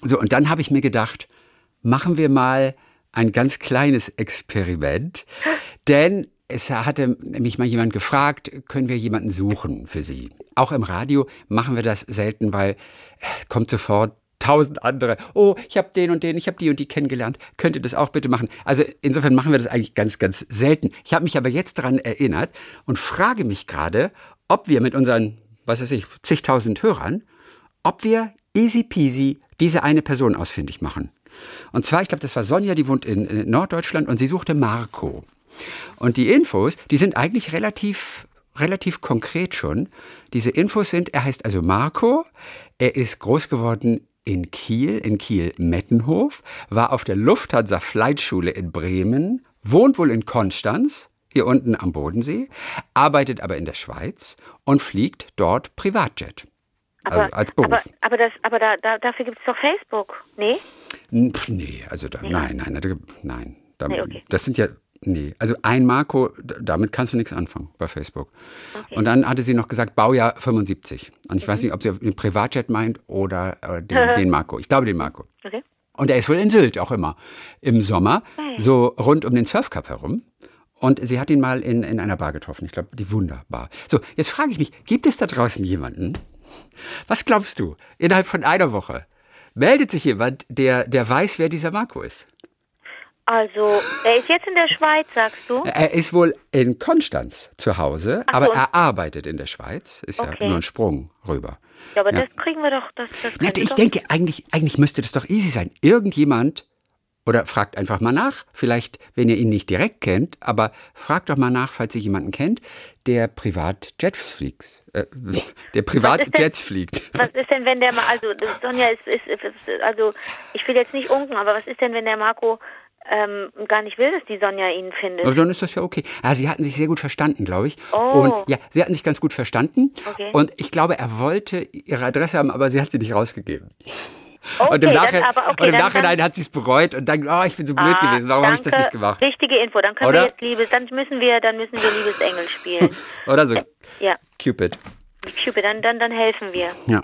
Speaker 2: So, und dann habe ich mir gedacht, machen wir mal ein ganz kleines Experiment, denn es hatte mich mal jemand gefragt, können wir jemanden suchen für Sie? Auch im Radio machen wir das selten, weil äh, kommt sofort tausend andere. Oh, ich habe den und den, ich habe die und die kennengelernt. Könnt ihr das auch bitte machen? Also insofern machen wir das eigentlich ganz, ganz selten. Ich habe mich aber jetzt daran erinnert und frage mich gerade, ob wir mit unseren, was weiß ich, zigtausend Hörern, ob wir easy peasy diese eine Person ausfindig machen. Und zwar, ich glaube, das war Sonja, die wohnt in, in Norddeutschland und sie suchte Marco. Und die Infos, die sind eigentlich relativ, relativ konkret schon. Diese Infos sind, er heißt also Marco, er ist groß geworden in Kiel, in Kiel-Mettenhof, war auf der Lufthansa Flightschule in Bremen, wohnt wohl in Konstanz, hier unten am Bodensee, arbeitet aber in der Schweiz und fliegt dort Privatjet.
Speaker 3: Aber,
Speaker 2: also als Beruf.
Speaker 3: aber, aber, das, aber da, da, dafür gibt es doch Facebook, nee?
Speaker 2: N- pf, Nee, also da, nein, nein, da- nein. Da,
Speaker 3: Nee, okay.
Speaker 2: Das sind ja, nee, also ein Marco, damit kannst du nichts anfangen bei Facebook.
Speaker 3: Okay. Mhm.
Speaker 2: Und dann hatte sie noch gesagt, Baujahr 75. Und ich weiß nicht, ob sie den Privatjet meint oder äh, den, den Marco. Ich glaube den Marco.
Speaker 3: Okay.
Speaker 2: Und er ist wohl in Sylt auch immer im Sommer, so rund um den Surfcup herum. Und sie hat ihn mal in, in einer Bar getroffen. Ich glaube, die Wunderbar. So, jetzt frage ich mich, gibt es da draußen jemanden? Was glaubst du? Innerhalb von einer Woche meldet sich jemand, der, der weiß, wer dieser Marco ist.
Speaker 3: Also, er ist jetzt in der Schweiz, sagst du?
Speaker 2: Er ist wohl in Konstanz zu Hause,
Speaker 3: Ach
Speaker 2: aber
Speaker 3: so.
Speaker 2: er arbeitet in der Schweiz. Ist ja
Speaker 3: Okay.
Speaker 2: nur ein Sprung rüber.
Speaker 3: Ja, aber
Speaker 2: Ja.
Speaker 3: das kriegen wir doch. Das, das
Speaker 2: Na, ich
Speaker 3: doch.
Speaker 2: denke, eigentlich, eigentlich müsste das doch easy sein. Irgendjemand, oder fragt einfach mal nach, vielleicht, wenn ihr ihn nicht direkt kennt, aber fragt doch mal nach, falls ihr jemanden kennt, der privat Jets fliegt. Äh, der privat
Speaker 3: Was ist denn-
Speaker 2: Jets fliegt.
Speaker 3: Was ist denn, wenn der mal, also Sonja ist, ist, ist, also ich will jetzt nicht unken, aber was ist denn, wenn der Marco ähm, gar nicht will, dass die Sonja ihn findet.
Speaker 2: Aber dann ist das ja okay. Ah, sie hatten sich sehr gut verstanden, glaube ich.
Speaker 3: Oh.
Speaker 2: Und ja, sie hatten sich ganz gut verstanden.
Speaker 3: Okay.
Speaker 2: Und ich glaube, er wollte ihre Adresse haben, aber sie hat sie nicht rausgegeben.
Speaker 3: Okay,
Speaker 2: und im,
Speaker 3: dann
Speaker 2: Nachhinein,
Speaker 3: aber okay,
Speaker 2: und im
Speaker 3: dann-
Speaker 2: Nachhinein
Speaker 3: dann-
Speaker 2: hat sie es bereut und dann, oh, ich bin so blöd
Speaker 3: Ah,
Speaker 2: gewesen, warum habe ich das nicht gemacht?
Speaker 3: Richtige Info, dann können
Speaker 2: Oder?
Speaker 3: wir jetzt Liebes, dann müssen wir, dann müssen wir Liebesengel spielen.
Speaker 2: Oder so,
Speaker 3: ja,
Speaker 2: Cupid.
Speaker 3: Cupid, dann, dann, dann helfen wir.
Speaker 2: Ja.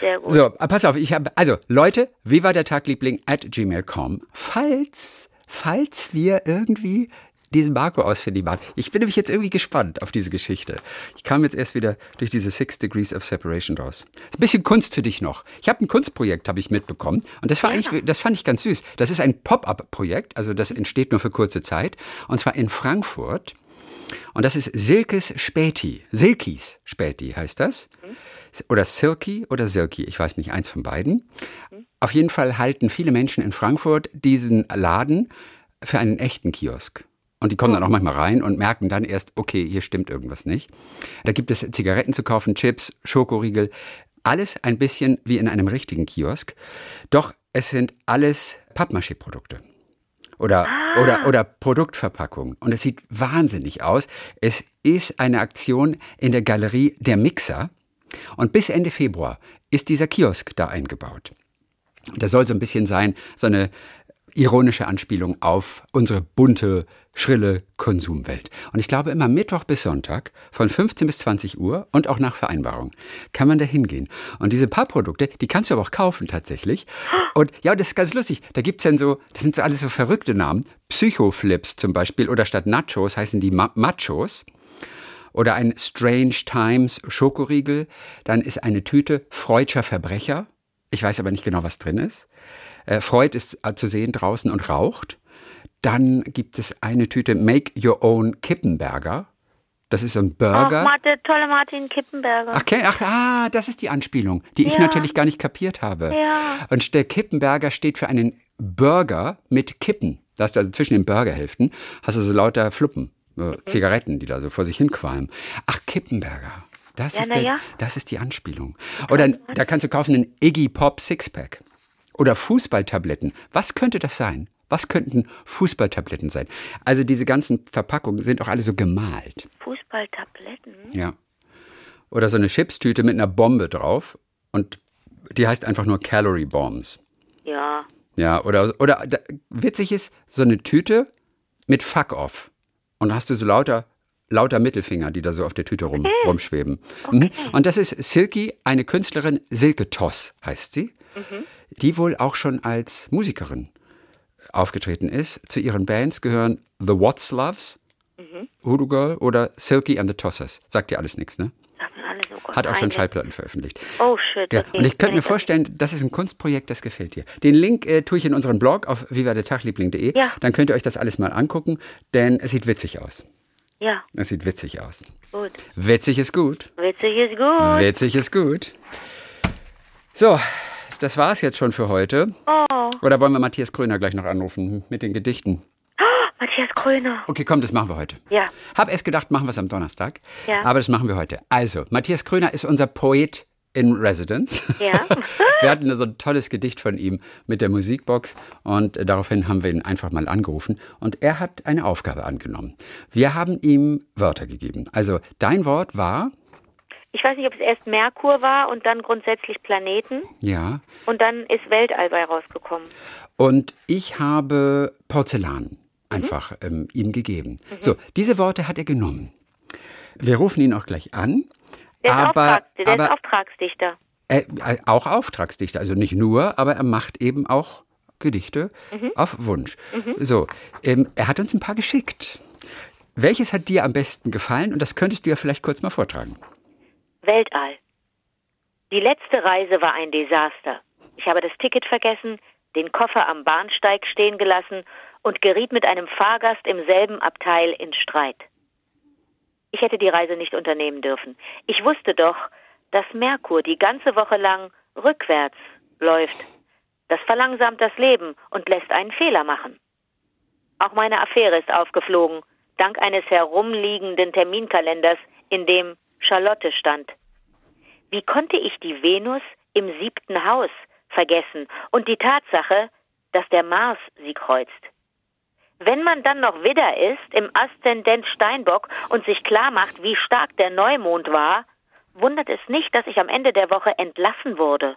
Speaker 3: Sehr gut.
Speaker 2: So, ah, pass auf, ich habe, also Leute, wie war der Tagliebling at gmail.com, falls, falls wir irgendwie diesen Marco ausfindig machen. Ich bin nämlich jetzt irgendwie gespannt auf diese Geschichte. Ich kam jetzt erst wieder durch diese Six Degrees of Separation raus. Ist ein bisschen Kunst für dich noch. Ich habe ein Kunstprojekt, habe ich mitbekommen. Und das war eigentlich, das fand ich ganz süß. Das ist ein Pop-up-Projekt, also das entsteht nur für kurze Zeit. Und zwar in Frankfurt. Und das ist Silkes Späti. Silkis Späti heißt das. Oder Silky oder Silky, ich weiß nicht, eins von beiden. Auf jeden Fall halten viele Menschen in Frankfurt diesen Laden für einen echten Kiosk. Und die kommen dann auch manchmal rein und merken dann erst, okay, hier stimmt irgendwas nicht. Da gibt es Zigaretten zu kaufen, Chips, Schokoriegel, alles ein bisschen wie in einem richtigen Kiosk. Doch es sind alles Pappmaché-Produkte oder, oder, oder Produktverpackung. Und es sieht wahnsinnig aus. Es ist eine Aktion in der Galerie der Mixer. Und bis Ende Februar ist dieser Kiosk da eingebaut. Der soll so ein bisschen sein, so eine ironische Anspielung auf unsere bunte, schrille Konsumwelt. Und ich glaube, immer Mittwoch bis Sonntag von 15 bis 20 Uhr und auch nach Vereinbarung kann man da hingehen. Und diese Paarprodukte, die kannst du aber auch kaufen tatsächlich. Und ja, das ist ganz lustig. Da gibt's dann so, das sind so alles so verrückte Namen. Psychoflips zum Beispiel oder statt Nachos heißen die Ma Machos oder ein Strange Times Schokoriegel. Dann ist eine Tüte Freudscher Verbrecher. Ich weiß aber nicht genau, was drin ist. Äh, Freud ist äh, zu sehen draußen und raucht. Dann gibt es eine Tüte Make Your Own Kippenberger. Das ist so ein
Speaker 3: Ach,
Speaker 2: Burger.
Speaker 3: Ma- der tolle Martin Kippenberger.
Speaker 2: Ach, okay, ach, ah, das ist die Anspielung, die ich
Speaker 3: Ja.
Speaker 2: natürlich gar nicht kapiert habe.
Speaker 3: Ja.
Speaker 2: Und der Kippenberger steht für einen Burger mit Kippen. Da hast du also zwischen den Burgerhälften hast du so lauter Fluppen, so. Zigaretten, die da so vor sich hin qualmen. Ach, Kippenberger. Das,
Speaker 3: Ja,
Speaker 2: ist der,
Speaker 3: ja.
Speaker 2: das ist die Anspielung. Oder da kannst du kaufen einen Iggy Pop Sixpack. Oder Fußballtabletten. Was könnte das sein? Was könnten Fußballtabletten sein? Also diese ganzen Verpackungen sind auch alle so gemalt.
Speaker 3: Fußballtabletten.
Speaker 2: Ja. Oder so eine Chipstüte mit einer Bombe drauf und die heißt einfach nur Calorie Bombs.
Speaker 3: Ja.
Speaker 2: Ja, oder, oder da, witzig ist, so eine Tüte mit Fuck off. Und da hast du so lauter, lauter Mittelfinger, die da so auf der Tüte rum, rumschweben. Mhm. Und das ist Silky, eine Künstlerin, Silke Toss heißt sie, die wohl auch schon als Musikerin aufgetreten ist. Zu ihren Bands gehören The Watsloves, Voodoo Girl oder Silky and the Tossers. Sagt dir alles nichts, ne? Hat auch schon. Schallplatten veröffentlicht.
Speaker 3: Oh shit.
Speaker 2: Ja, und ich könnte mir vorstellen, das ist ein Kunstprojekt, das gefällt dir. Den Link äh, tue ich in unseren Blog auf vivadertagliebling.de.
Speaker 3: Ja.
Speaker 2: Dann könnt ihr euch das alles mal angucken, denn es sieht witzig aus.
Speaker 3: Ja,
Speaker 2: Es sieht witzig aus.
Speaker 3: gut.
Speaker 2: Witzig ist gut.
Speaker 3: Witzig ist gut.
Speaker 2: Witzig ist gut. So, das war's jetzt schon für heute.
Speaker 3: Oh,
Speaker 2: Oder wollen wir Matthias Kröner gleich noch anrufen mit den Gedichten?
Speaker 3: Matthias Kröner.
Speaker 2: Okay, komm, das machen wir heute.
Speaker 3: Ja.
Speaker 2: Hab erst gedacht, machen wir es am Donnerstag.
Speaker 3: Ja.
Speaker 2: Aber das machen wir heute. Also, Matthias Kröner ist unser Poet in Residence.
Speaker 3: Ja.
Speaker 2: wir hatten so ein tolles Gedicht von ihm mit der Musikbox und äh, daraufhin haben wir ihn einfach mal angerufen und er hat eine Aufgabe angenommen. Wir haben ihm Wörter gegeben. Also, dein Wort war,
Speaker 3: Ich weiß nicht, ob es erst Merkur war und dann grundsätzlich Planeten
Speaker 2: ja,
Speaker 3: und dann ist Weltall bei rausgekommen.
Speaker 2: und ich habe Porzellan einfach ähm, ihm gegeben. So, diese Worte hat er genommen. Wir rufen ihn auch gleich an.
Speaker 3: Der ist,
Speaker 2: aber,
Speaker 3: Auftrags der
Speaker 2: aber
Speaker 3: ist Auftragsdichter.
Speaker 2: Äh, äh, auch Auftragsdichter, also nicht nur, aber er macht eben auch Gedichte auf Wunsch. So, ähm, er hat uns ein paar geschickt. Welches hat dir am besten gefallen? Und das könntest du ja vielleicht kurz mal vortragen.
Speaker 3: Weltall. Die letzte Reise war ein Desaster. Ich habe das Ticket vergessen, den Koffer am Bahnsteig stehen gelassen und geriet mit einem Fahrgast im selben Abteil in Streit. Ich hätte die Reise nicht unternehmen dürfen. Ich wusste doch, dass Merkur die ganze Woche lang rückwärts läuft. Das verlangsamt das Leben und lässt einen Fehler machen. Auch meine Affäre ist aufgeflogen, dank eines herumliegenden Terminkalenders, in dem Charlotte stand. Wie konnte ich die Venus im siebten Haus vergessen und die Tatsache, dass der Mars sie kreuzt? Wenn man dann noch Widder ist, im Aszendent Steinbock und sich klar macht, wie stark der Neumond war, wundert es nicht, dass ich am Ende der Woche entlassen wurde.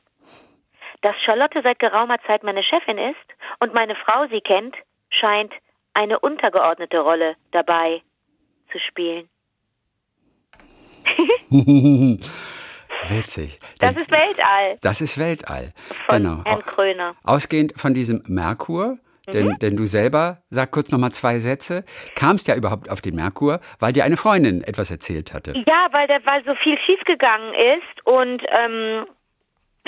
Speaker 3: Dass Charlotte seit geraumer Zeit meine Chefin ist und meine Frau sie kennt, scheint eine untergeordnete Rolle dabei zu spielen.
Speaker 2: Witzig.
Speaker 3: Das ist Weltall.
Speaker 2: Das ist Weltall.
Speaker 3: Von genau. Herrn Kröner.
Speaker 2: Ausgehend von diesem Merkur, denn, mhm. denn du selber, sag kurz nochmal zwei Sätze, kamst ja überhaupt auf den Merkur, weil dir eine Freundin etwas erzählt hatte.
Speaker 3: Ja, weil, der, weil so viel schiefgegangen ist und ähm,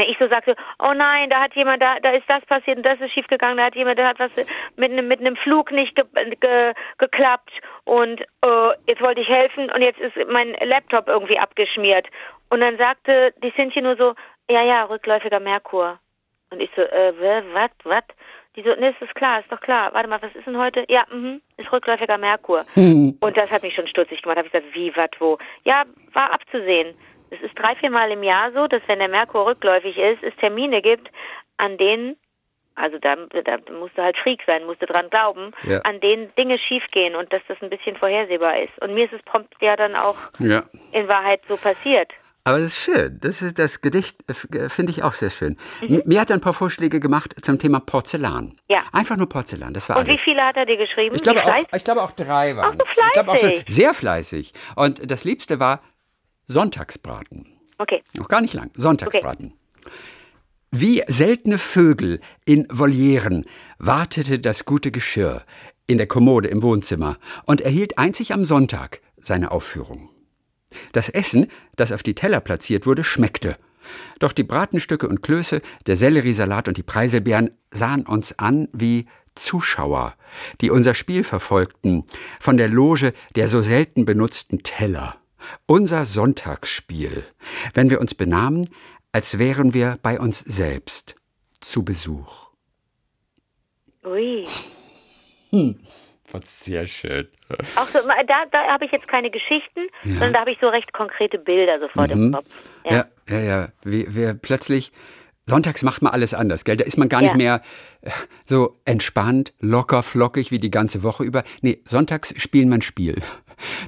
Speaker 3: ich so sagte, oh nein, da hat jemand, da, da ist das passiert und das ist schiefgegangen, da hat jemand, da hat was mit einem mit einem Flug nicht ge, ge, geklappt und äh, jetzt wollte ich helfen und jetzt ist mein Laptop irgendwie abgeschmiert. Und dann sagte die Cynthia nur so, ja, ja, rückläufiger Merkur. Und ich so, äh, was, was? Die so, ne, ist das klar, ist doch klar. Warte mal, was ist denn heute? Ja, mhm, ist rückläufiger Merkur. Mhm. Und das hat mich schon stutzig gemacht. Da habe ich gesagt, wie, was, wo? Ja, war abzusehen. Es ist drei, vier Mal im Jahr so, dass wenn der Merkur rückläufig ist, es Termine gibt, an denen, also da, da musst du halt Freak sein, musst du dran glauben, ja. an denen Dinge schiefgehen und dass das ein bisschen vorhersehbar ist. Und mir ist es prompt ja dann auch ja. in Wahrheit so passiert.
Speaker 2: Aber das ist schön. Das, ist, das Gedicht äh, finde ich auch sehr schön. Mhm. Mir hat er ein paar Vorschläge gemacht zum Thema Porzellan.
Speaker 3: Ja.
Speaker 2: Einfach nur Porzellan. Das war
Speaker 3: Und
Speaker 2: alles.
Speaker 3: wie viele hat er dir geschrieben?
Speaker 2: Ich glaube, auch, ich glaube auch drei waren
Speaker 3: es. Ich glaube auch so,
Speaker 2: sehr fleißig. Und das Liebste war Sonntagsbraten.
Speaker 3: Okay.
Speaker 2: Noch gar nicht lang. Sonntagsbraten. Okay. Wie seltene Vögel in Volieren wartete das gute Geschirr in der Kommode im Wohnzimmer und erhielt einzig am Sonntag seine Aufführung. Das Essen, das auf die Teller platziert wurde, schmeckte. Doch die Bratenstücke und Klöße, der Selleriesalat und die Preiselbeeren sahen uns an wie Zuschauer, die unser Spiel verfolgten, von der Loge der so selten benutzten Teller. Unser Sonntagsspiel, wenn wir uns benahmen, als wären wir bei uns selbst zu Besuch.
Speaker 3: Ui.
Speaker 2: Hm. Was sehr schön.
Speaker 3: Auch so, da, da habe ich jetzt keine Geschichten, ja. sondern da habe ich so recht konkrete Bilder sofort mhm. im Kopf.
Speaker 2: Ja, ja, ja. ja. Wir, wir plötzlich Sonntags macht man alles anders, gell? Da ist man gar nicht mehr äh, so entspannt, locker, flockig wie die ganze Woche über. Nee, sonntags spielen wir ein Spiel.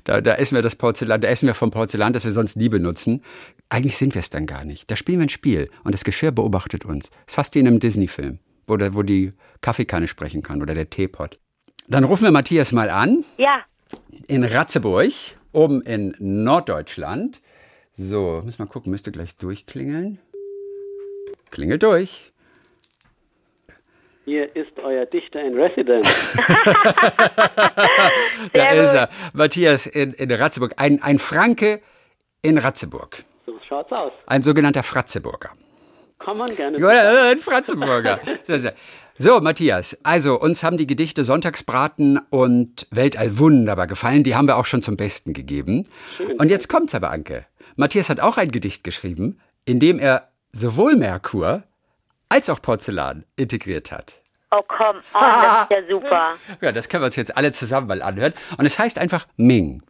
Speaker 2: Da, da essen wir das Porzellan, da essen wir vom Porzellan, das wir sonst nie benutzen. Eigentlich sind wir es dann gar nicht. Da spielen wir ein Spiel und das Geschirr beobachtet uns. Das ist fast wie in einem Disney-Film, wo, wo die Kaffeekanne sprechen kann oder der Teepot. Dann rufen wir Matthias mal an.
Speaker 3: Ja.
Speaker 2: In Ratzeburg, oben in Norddeutschland. So, müssen wir gucken, müsste gleich durchklingeln. Klingelt durch.
Speaker 1: Hier ist euer Dichter in Residence.
Speaker 2: da ist er. Matthias in, in Ratzeburg. Ein, ein Franke in Ratzeburg.
Speaker 1: So schaut's aus.
Speaker 2: Ein sogenannter Fratzeburger.
Speaker 1: Kann man gerne.
Speaker 2: Ja, ein Fratzeburger. So, Matthias, also uns haben die Gedichte Sonntagsbraten und Weltall wunderbar gefallen. Die haben wir auch schon zum Besten gegeben. Schön. Und jetzt kommt's aber, Anke. Matthias hat auch ein Gedicht geschrieben, in dem er sowohl Merkur als auch Porzellan integriert hat.
Speaker 3: Oh komm, oh, das ist ja super.
Speaker 2: Ja, das können wir uns jetzt alle zusammen mal anhören. Und es heißt einfach Ming.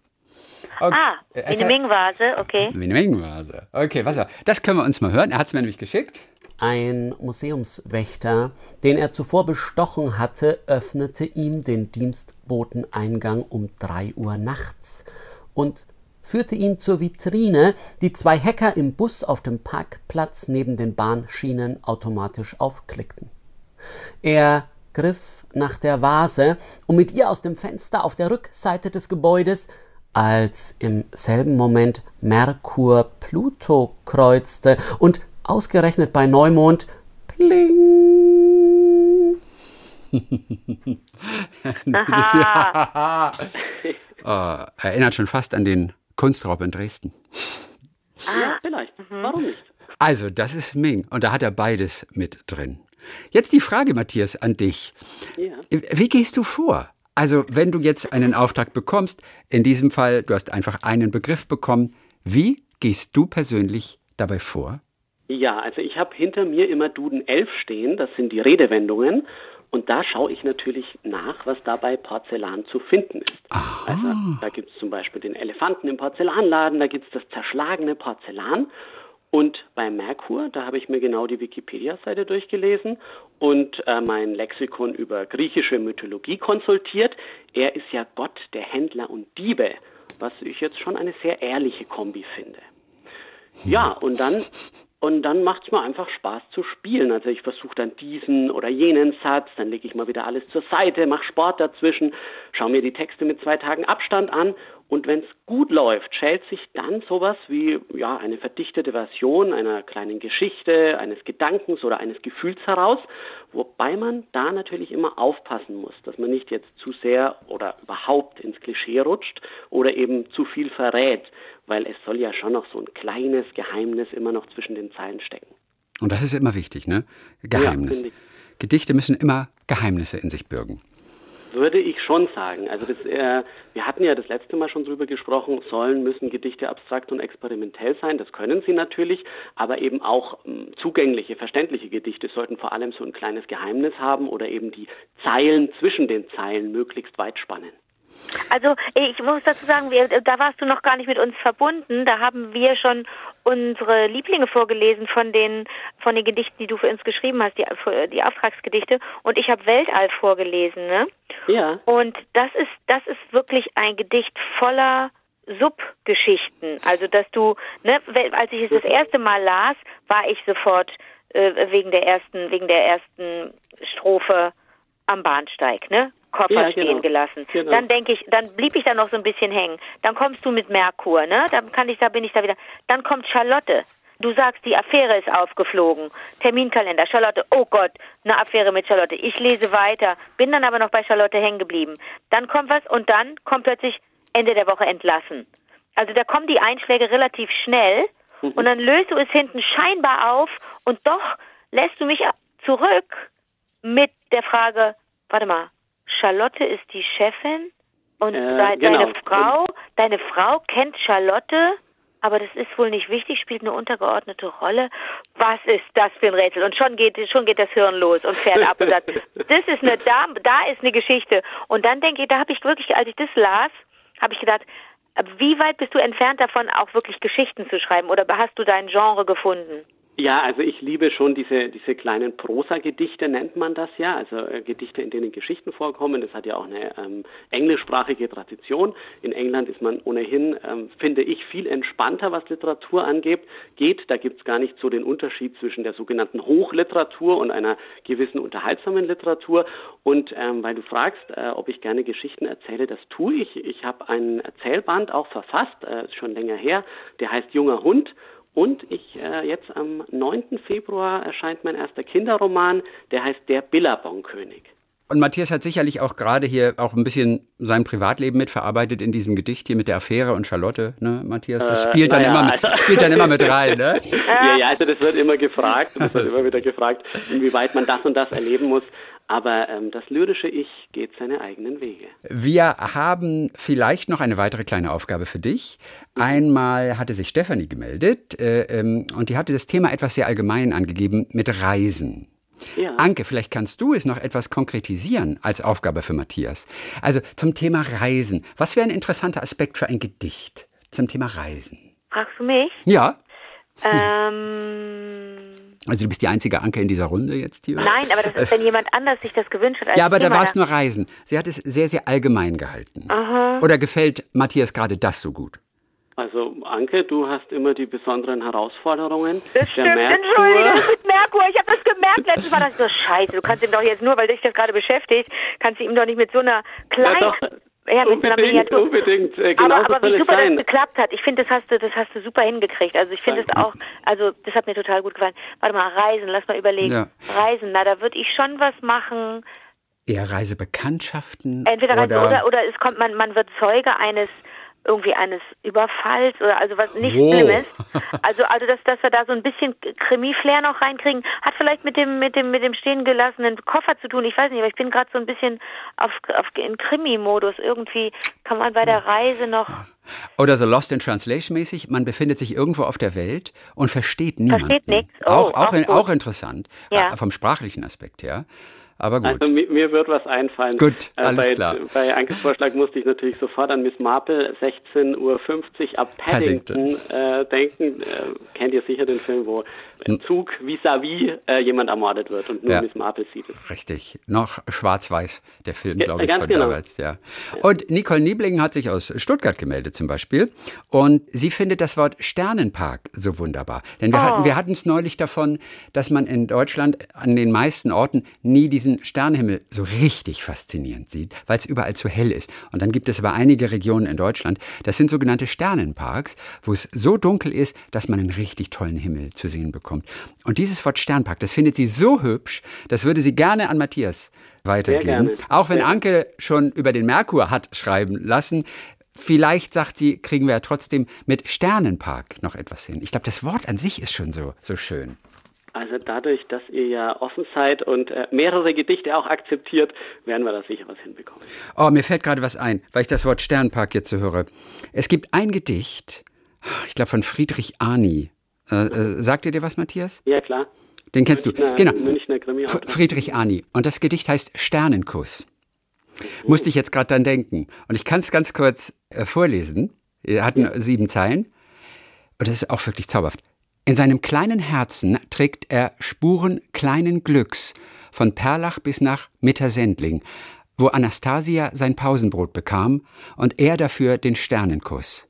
Speaker 3: Okay. Ah, wie eine Ming-Vase, okay.
Speaker 2: Wie eine Ming-Vase. Okay, was Das können wir uns mal hören. Er hat es mir nämlich geschickt.
Speaker 4: Ein Museumswächter, den er zuvor bestochen hatte, öffnete ihm den Dienstboteneingang um drei Uhr nachts und führte ihn zur Vitrine, die zwei Hacker im Bus auf dem Parkplatz neben den Bahnschienen automatisch aufklickten. Er griff nach der Vase, um mit ihr aus dem Fenster auf der Rückseite des Gebäudes, als im selben Moment Merkur Pluto kreuzte und ausgerechnet bei Neumond pling.
Speaker 2: oh, erinnert schon fast an den Kunstraub in Dresden.
Speaker 1: Ah, vielleicht. Mhm. Warum nicht?
Speaker 2: Also, das ist Ming. Und da hat er beides mit drin. Jetzt die Frage, Matthias, an dich. Ja. Wie gehst du vor? Also, wenn du jetzt einen Auftrag bekommst, in diesem Fall, du hast einfach einen Begriff bekommen, wie gehst du persönlich dabei vor?
Speaker 1: Ja, also ich habe hinter mir immer Duden 11 stehen, das sind die Redewendungen. Und da schaue ich natürlich nach, was da bei Porzellan zu finden ist. Aha. Also da gibt es zum Beispiel den Elefanten im Porzellanladen, da gibt es das zerschlagene Porzellan. Und bei Merkur, da habe ich mir genau die Wikipedia-Seite durchgelesen und äh, mein Lexikon über griechische Mythologie konsultiert. Er ist ja Gott der Händler und Diebe, was ich jetzt schon eine sehr ehrliche Kombi finde. Ja, und dann und dann macht es mir einfach Spaß zu spielen. Also ich versuche dann diesen oder jenen Satz, dann lege ich mal wieder alles zur Seite, mache Sport dazwischen, schaue mir die Texte mit zwei Tagen Abstand an und wenn es gut läuft, schält sich dann sowas wie ja eine verdichtete Version einer kleinen Geschichte, eines Gedankens oder eines Gefühls heraus, wobei man da natürlich immer aufpassen muss, dass man nicht jetzt zu sehr oder überhaupt ins Klischee rutscht oder eben zu viel verrät, weil es soll ja schon noch so ein kleines Geheimnis immer noch zwischen den Zeilen stecken.
Speaker 2: Und das ist immer wichtig, ne? Geheimnis. Ja, Gedichte müssen immer Geheimnisse in sich bürgen.
Speaker 1: Würde ich schon sagen. Also das, äh, wir hatten ja das letzte Mal schon drüber gesprochen, sollen, müssen Gedichte abstrakt und experimentell sein. Das können sie natürlich, aber eben auch ähm, zugängliche, verständliche Gedichte sollten vor allem so ein kleines Geheimnis haben oder eben die Zeilen zwischen den Zeilen möglichst weit spannen.
Speaker 3: Also ich muss dazu sagen, wir, da warst du noch gar nicht mit uns verbunden. Da haben wir schon unsere Lieblinge vorgelesen von den von den Gedichten, die du für uns geschrieben hast, die, die Auftragsgedichte. Und ich habe Weltall vorgelesen, ne?
Speaker 1: Ja.
Speaker 3: Und das ist das ist wirklich ein Gedicht voller Subgeschichten. Also dass du, ne, als ich es das erste Mal las, war ich sofort äh, wegen der ersten wegen der ersten Strophe am Bahnsteig, ne? Koffer ja, stehen genau. gelassen. Genau. Dann denke ich, dann blieb ich da noch so ein bisschen hängen. Dann kommst du mit Merkur, ne? Dann kann ich, da bin ich da wieder. Dann kommt Charlotte. Du sagst, die Affäre ist aufgeflogen. Terminkalender, Charlotte, oh Gott, eine Affäre mit Charlotte. Ich lese weiter, bin dann aber noch bei Charlotte hängen geblieben. Dann kommt was und dann kommt plötzlich Ende der Woche entlassen. Also da kommen die Einschläge relativ schnell mhm. und dann löst du es hinten scheinbar auf und doch lässt du mich zurück mit der Frage, warte mal, Charlotte ist die Chefin und äh, deine genau. Frau, deine Frau kennt Charlotte, aber das ist wohl nicht wichtig, spielt eine untergeordnete Rolle. Was ist das für ein Rätsel? Und schon geht, schon geht das Hirn los und fährt ab und sagt, das ist eine, da, da ist eine Geschichte. Und dann denke ich, da habe ich wirklich, als ich das las, habe ich gedacht, wie weit bist du entfernt davon, auch wirklich Geschichten zu schreiben? Oder hast du dein Genre gefunden?
Speaker 1: Ja, also ich liebe schon diese, diese kleinen Prosa-Gedichte, nennt man das ja, also äh, Gedichte, in denen Geschichten vorkommen. Das hat ja auch eine ähm, englischsprachige Tradition. In England ist man ohnehin, ähm, finde ich, viel entspannter, was Literatur angeht. Geht, da gibt's gar nicht so den Unterschied zwischen der sogenannten Hochliteratur und einer gewissen unterhaltsamen Literatur. Und ähm, weil du fragst, äh, ob ich gerne Geschichten erzähle, das tue ich. Ich habe einen Erzählband auch verfasst, äh, schon länger her, der heißt Junger Hund. Und ich äh, jetzt am 9. Februar erscheint mein erster Kinderroman, der heißt Der Billabong-König.
Speaker 2: Und Matthias hat sicherlich auch gerade hier auch ein bisschen sein Privatleben mitverarbeitet in diesem Gedicht hier mit der Affäre und Charlotte, ne, Matthias? Das äh, spielt, dann, ja, immer, also spielt dann immer mit rein, ne?
Speaker 1: ja, ja, also das wird immer gefragt, das wird immer wieder gefragt, inwieweit man das und das erleben muss. Aber ähm, das lyrische Ich geht seine eigenen Wege.
Speaker 2: Wir haben vielleicht noch eine weitere kleine Aufgabe für dich. Einmal hatte sich Stefanie gemeldet äh, ähm, und die hatte das Thema etwas sehr allgemein angegeben mit Reisen. Ja. Anke, vielleicht kannst du es noch etwas konkretisieren als Aufgabe für Matthias. Also zum Thema Reisen. Was wäre ein interessanter Aspekt für ein Gedicht zum Thema Reisen?
Speaker 3: Fragst du mich?
Speaker 2: Ja.
Speaker 3: Ähm
Speaker 2: also du bist die einzige Anke in dieser Runde jetzt hier?
Speaker 3: Nein, aber das ist, wenn jemand anders sich das gewünscht hat.
Speaker 2: ja, aber da war es nur Reisen. Sie hat es sehr, sehr allgemein gehalten.
Speaker 3: Aha.
Speaker 2: Oder gefällt Matthias gerade das so gut?
Speaker 1: Also Anke, du hast immer die besonderen Herausforderungen.
Speaker 3: Das stimmt, Entschuldigung, ist Merkur. Ich habe das gemerkt. Letztes Mal das so scheiße. Du kannst ihm doch jetzt nur, weil dich das gerade beschäftigt, kannst du ihm doch nicht mit so einer kleinen... Ja, doch. Ja, mit unbedingt, einer Miniatur.
Speaker 1: Unbedingt, äh, genau
Speaker 3: aber, aber wie super sein. das geklappt hat. Ich finde, das hast du, das hast du super hingekriegt. Also ich finde es auch, also das hat mir total gut gefallen. Warte mal, Reisen, lass mal überlegen. Ja. Reisen, na, da würde ich schon was machen.
Speaker 2: Eher Reisebekanntschaften.
Speaker 3: Entweder oder, Reise, oder, oder es kommt, man, man wird Zeuge eines irgendwie eines Überfalls oder also was nicht oh. Schlimmes. Also also dass dass wir da so ein bisschen Krimi-Flair noch reinkriegen, hat vielleicht mit dem mit dem mit dem stehen gelassenen Koffer zu tun. Ich weiß nicht, aber ich bin gerade so ein bisschen auf, auf in Krimi-Modus. Irgendwie kann man bei der Reise noch
Speaker 2: oder so Lost in Translation mäßig, man befindet sich irgendwo auf der Welt und versteht niemanden.
Speaker 3: Versteht nichts. Oh,
Speaker 2: auch, auch, auch, in, auch interessant, ja. Äh, vom sprachlichen Aspekt her. Aber gut.
Speaker 1: Also mir, mir wird was einfallen.
Speaker 2: Gut,
Speaker 1: Äh,
Speaker 2: alles
Speaker 1: bei,
Speaker 2: klar.
Speaker 1: Bei Ankes Vorschlag musste ich natürlich sofort an Miss Marple 16.50 Uhr ab Paddington, Äh, denken. Äh, kennt ihr sicher den Film, wo ein Zug vis-à-vis äh, jemand ermordet wird und nur
Speaker 2: Ja.
Speaker 1: Miss Marple sieht es.
Speaker 2: Richtig. Noch schwarz-weiß, der Film,
Speaker 1: Ja,
Speaker 2: glaube ich, von
Speaker 1: genau.
Speaker 2: damals. Ja. Und Nicole Niebling hat sich aus Stuttgart gemeldet zum Beispiel. Und sie findet das Wort Sternenpark so wunderbar. Denn wir hatten wir hatten es neulich davon, dass man in Deutschland an den meisten Orten nie diesen Sternenhimmel so richtig faszinierend sieht, weil es überall zu hell ist. Und dann gibt es aber einige Regionen in Deutschland, das sind sogenannte Sternenparks, wo es so dunkel ist, dass man einen richtig tollen Himmel zu sehen bekommt. Und dieses Wort Sternpark, das findet sie so hübsch, das würde sie gerne an Matthias weitergeben. Auch wenn Anke schon über den Merkur hat schreiben lassen. Vielleicht, sagt sie, kriegen wir ja trotzdem mit Sternenpark noch etwas hin. Ich glaube, das Wort an sich ist schon so, so schön.
Speaker 1: Also dadurch, dass ihr ja offen seid und äh, mehrere Gedichte auch akzeptiert, werden wir da sicher was hinbekommen.
Speaker 2: Oh, mir fällt gerade was ein, weil ich das Wort Sternpark jetzt so höre. Es gibt ein Gedicht, ich glaube von Friedrich Arni. Äh, äh, sagt ihr dir was, Matthias?
Speaker 1: Ja, klar.
Speaker 2: Den kennst
Speaker 1: Münchner,
Speaker 2: du. Genau.
Speaker 1: Münchner krimi
Speaker 2: Friedrich Arni. Und das Gedicht heißt Sternenkuss. Musste ich jetzt gerade dann denken. Und ich kann es ganz kurz äh, vorlesen. Er hat nur sieben Zeilen. Und das ist auch wirklich zauberhaft. In seinem kleinen Herzen trägt er Spuren kleinen Glücks, von Perlach bis nach Mittersendling, wo Anastasia sein Pausenbrot bekam und er dafür den Sternenkuss.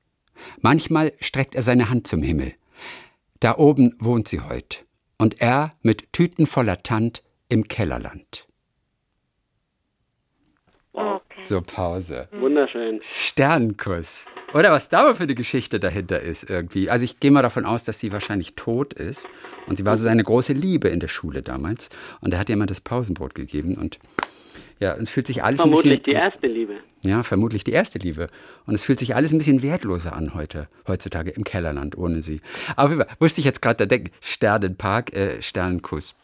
Speaker 2: Manchmal streckt er seine Hand zum Himmel. Da oben wohnt sie heut. Und er mit Tüten voller Tand im Kellerland.
Speaker 3: Okay.
Speaker 2: So, Pause.
Speaker 1: Wunderschön.
Speaker 2: Sternenkuss. Oder was da mal für eine Geschichte dahinter ist irgendwie. Also ich gehe mal davon aus, dass sie wahrscheinlich tot ist. Und sie war so seine große Liebe in der Schule damals. Und er hat ihr immer das Pausenbrot gegeben. Und ja, es fühlt sich alles ein
Speaker 1: Vermutlich die
Speaker 2: bisschen...
Speaker 1: erste Liebe.
Speaker 2: Ja, vermutlich die erste Liebe. Und es fühlt sich alles ein bisschen wertloser an heute, heutzutage im Kellerland ohne sie. Fall musste ich jetzt gerade da denken, Sternenpark, äh, Sternenkuss.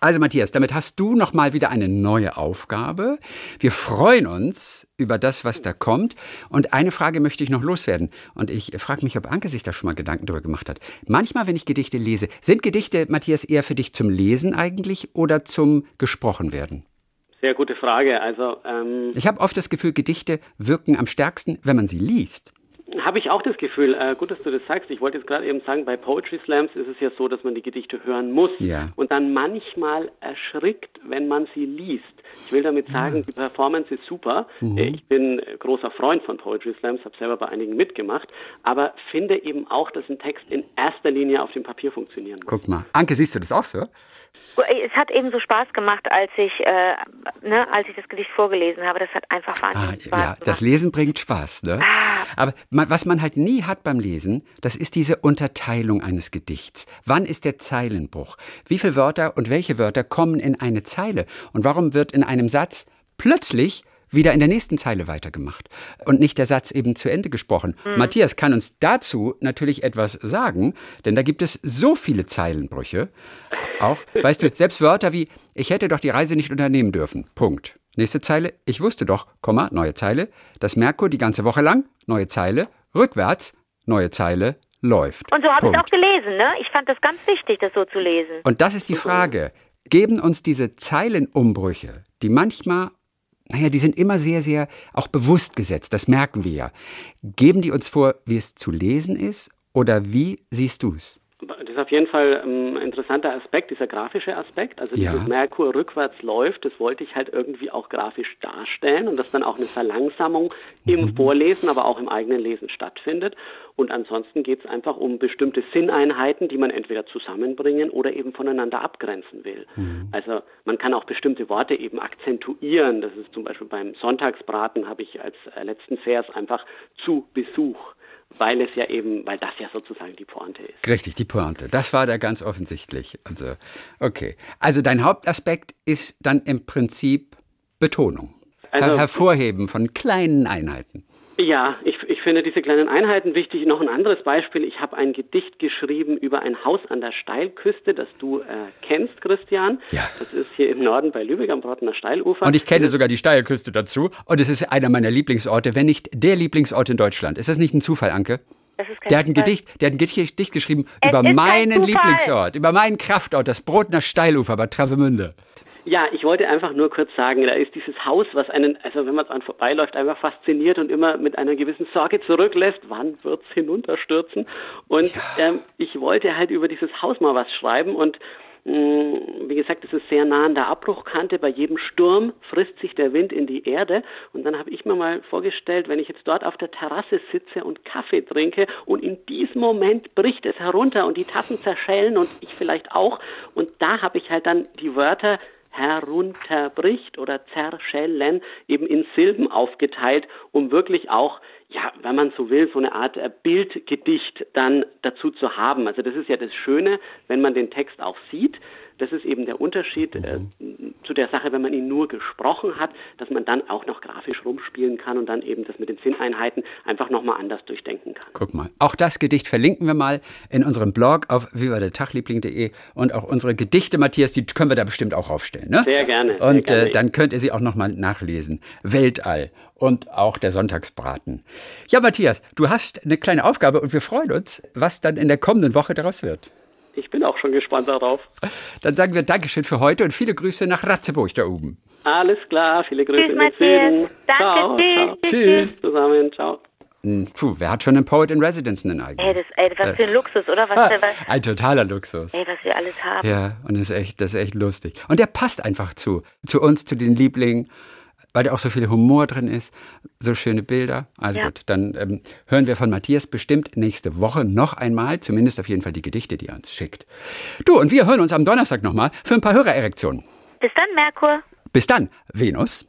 Speaker 2: Also Matthias, damit hast du noch mal wieder eine neue Aufgabe. Wir freuen uns über das, was da kommt. Und eine Frage möchte ich noch loswerden. Und ich frage mich, ob Anke sich da schon mal Gedanken darüber gemacht hat. Manchmal, wenn ich Gedichte lese, sind Gedichte, Matthias, eher für dich zum Lesen eigentlich oder zum gesprochen werden?
Speaker 1: Sehr gute Frage. Also ähm,
Speaker 2: Ich habe oft das Gefühl, Gedichte wirken am stärksten, wenn man sie liest.
Speaker 1: habe ich auch das Gefühl, äh, gut, dass du das sagst. Ich wollte jetzt gerade eben sagen, bei Poetry Slams ist es ja so, dass man die Gedichte hören muss
Speaker 2: Ja.
Speaker 1: und dann manchmal erschrickt, wenn man sie liest. Ich will damit sagen, die Performance ist super. Äh, Ich bin großer Freund von Poetry Slams, habe selber bei einigen mitgemacht, aber finde eben auch, dass ein Text in erster Linie auf dem Papier funktionieren muss.
Speaker 2: Guck mal. Anke, siehst du das auch so?
Speaker 3: Es hat eben so Spaß gemacht, als ich, äh, ne, als ich das Gedicht vorgelesen habe. Das hat einfach
Speaker 2: Ah,
Speaker 3: wahnsinnig Spaß
Speaker 2: ja,
Speaker 3: gemacht.
Speaker 2: das Lesen bringt Spaß, ne? Aber man, was man halt nie hat beim Lesen, das ist diese Unterteilung eines Gedichts. Wann ist der Zeilenbruch? Wie viele Wörter und welche Wörter kommen in eine Zeile? Und warum wird in einem Satz plötzlich wieder in der nächsten Zeile weitergemacht und nicht der Satz eben zu Ende gesprochen. Matthias kann uns dazu natürlich etwas sagen, denn da gibt es so viele Zeilenbrüche. Auch, weißt du, selbst Wörter wie ich hätte doch die Reise nicht unternehmen dürfen. Punkt. Nächste Zeile, ich wusste doch, Komma, neue Zeile, dass Merkur die ganze Woche lang, neue Zeile, rückwärts, neue Zeile, läuft.
Speaker 3: Und so habe ich es auch gelesen, ne? Ich fand das ganz wichtig, das so zu lesen.
Speaker 2: Und das ist die Frage. Geben uns diese Zeilenumbrüche, die manchmal, naja, die sind immer sehr, sehr auch bewusst gesetzt, das merken wir ja. Geben die uns vor, wie es zu lesen ist oder wie siehst du es?
Speaker 1: Das ist auf jeden Fall ein interessanter Aspekt, dieser grafische Aspekt. Also
Speaker 2: Ja.
Speaker 1: dieses Merkur rückwärts läuft, das wollte ich halt irgendwie auch grafisch darstellen und dass dann auch eine Verlangsamung im Vorlesen, aber auch im eigenen Lesen stattfindet. Und ansonsten geht es einfach um bestimmte Sinneinheiten, die man entweder zusammenbringen oder eben voneinander abgrenzen will. Also man kann auch bestimmte Worte eben akzentuieren. Das ist zum Beispiel beim Sonntagsbraten habe ich als äh, letzten Vers einfach zu Besuch weil es ja eben, weil das ja sozusagen die Pointe ist.
Speaker 2: Richtig, die Pointe. Das war da ganz offensichtlich. Also, okay. Also dein Hauptaspekt ist dann im Prinzip Betonung.
Speaker 1: Also-
Speaker 2: Her Hervorheben von kleinen Einheiten.
Speaker 1: Ja, ich, ich finde diese kleinen Einheiten wichtig. Noch ein anderes Beispiel. Ich habe ein Gedicht geschrieben über ein Haus an der Steilküste, das du äh, kennst, Christian.
Speaker 2: Ja.
Speaker 1: Das ist hier im Norden bei Lübeck am Brottener Steilufer.
Speaker 2: Und ich kenne sogar die Steilküste dazu. Und es ist einer meiner Lieblingsorte, wenn nicht der Lieblingsort in Deutschland. Ist das nicht ein Zufall, Anke?
Speaker 3: Das ist kein
Speaker 2: Der hat ein
Speaker 3: Zufall.
Speaker 2: Gedicht, der hat ein Gedicht geschrieben
Speaker 3: Es
Speaker 2: über meinen. Lieblingsort, über meinen Kraftort, das Brotner Steilufer bei Travemünde.
Speaker 1: Ja, ich wollte einfach nur kurz sagen, da ist dieses Haus, was einen, also wenn man dran vorbeiläuft, einfach fasziniert und immer mit einer gewissen Sorge zurücklässt, wann wird's hinunterstürzen? Und ja. ähm, ich wollte halt über dieses Haus mal was schreiben und wie gesagt, es ist sehr nah an der Abbruchkante. Bei jedem Sturm frisst sich der Wind in die Erde. Und dann habe ich mir mal vorgestellt, wenn ich jetzt dort auf der Terrasse sitze und Kaffee trinke und in diesem Moment bricht es herunter und die Tassen zerschellen und ich vielleicht auch. Und da habe ich halt dann die Wörter herunterbricht oder zerschellen eben in Silben aufgeteilt, um wirklich auch ja, wenn man so will, so eine Art äh, Bildgedicht dann dazu zu haben. Also das ist ja das Schöne, wenn man den Text auch sieht. Das ist eben der Unterschied äh, mhm. zu der Sache, wenn man ihn nur gesprochen hat, dass man dann auch noch grafisch rumspielen kann und dann eben das mit den Sinneinheiten einfach nochmal anders durchdenken kann.
Speaker 2: Guck mal, auch das Gedicht verlinken wir mal in unserem Blog auf vivadertagliebling.de und auch unsere Gedichte, Matthias, die können wir da bestimmt auch aufstellen, ne?
Speaker 1: Sehr gerne.
Speaker 2: Und
Speaker 1: sehr gerne.
Speaker 2: Äh, dann könnt ihr sie auch nochmal nachlesen. Weltall und auch der Sonntagsbraten. Ja, Matthias, du hast eine kleine Aufgabe und wir freuen uns, was dann in der kommenden Woche daraus wird.
Speaker 1: Ich bin auch schon gespannt darauf.
Speaker 2: Dann sagen wir Dankeschön für heute und viele Grüße nach Ratzeburg da oben.
Speaker 1: Alles klar, viele Grüße
Speaker 3: Tschüss,
Speaker 1: in den Süden.
Speaker 3: Danke,
Speaker 1: ciao,
Speaker 3: tschüss,
Speaker 1: ciao.
Speaker 3: tschüss,
Speaker 2: Tschüss.
Speaker 1: Zusammen, ciao.
Speaker 2: Hm, Puh, wer hat schon einen Poet in Residence einen eigenen?
Speaker 3: Ey, das, ey, was für ein Luxus, oder? Was,
Speaker 2: Ah,
Speaker 3: was,
Speaker 2: ein totaler Luxus.
Speaker 3: ey, was wir alles haben.
Speaker 2: Ja, und das ist echt, das ist echt lustig. Und der passt einfach zu, zu uns, zu den Lieblingen, weil da auch so viel Humor drin ist, so schöne Bilder. Also
Speaker 3: Ja.
Speaker 2: gut, dann ähm, hören wir von Matthias bestimmt nächste Woche noch einmal, zumindest auf jeden Fall die Gedichte, die er uns schickt. Du, und wir hören uns am Donnerstag nochmal für ein paar Hörererektionen.
Speaker 3: Bis dann, Merkur.
Speaker 2: Bis dann, Venus.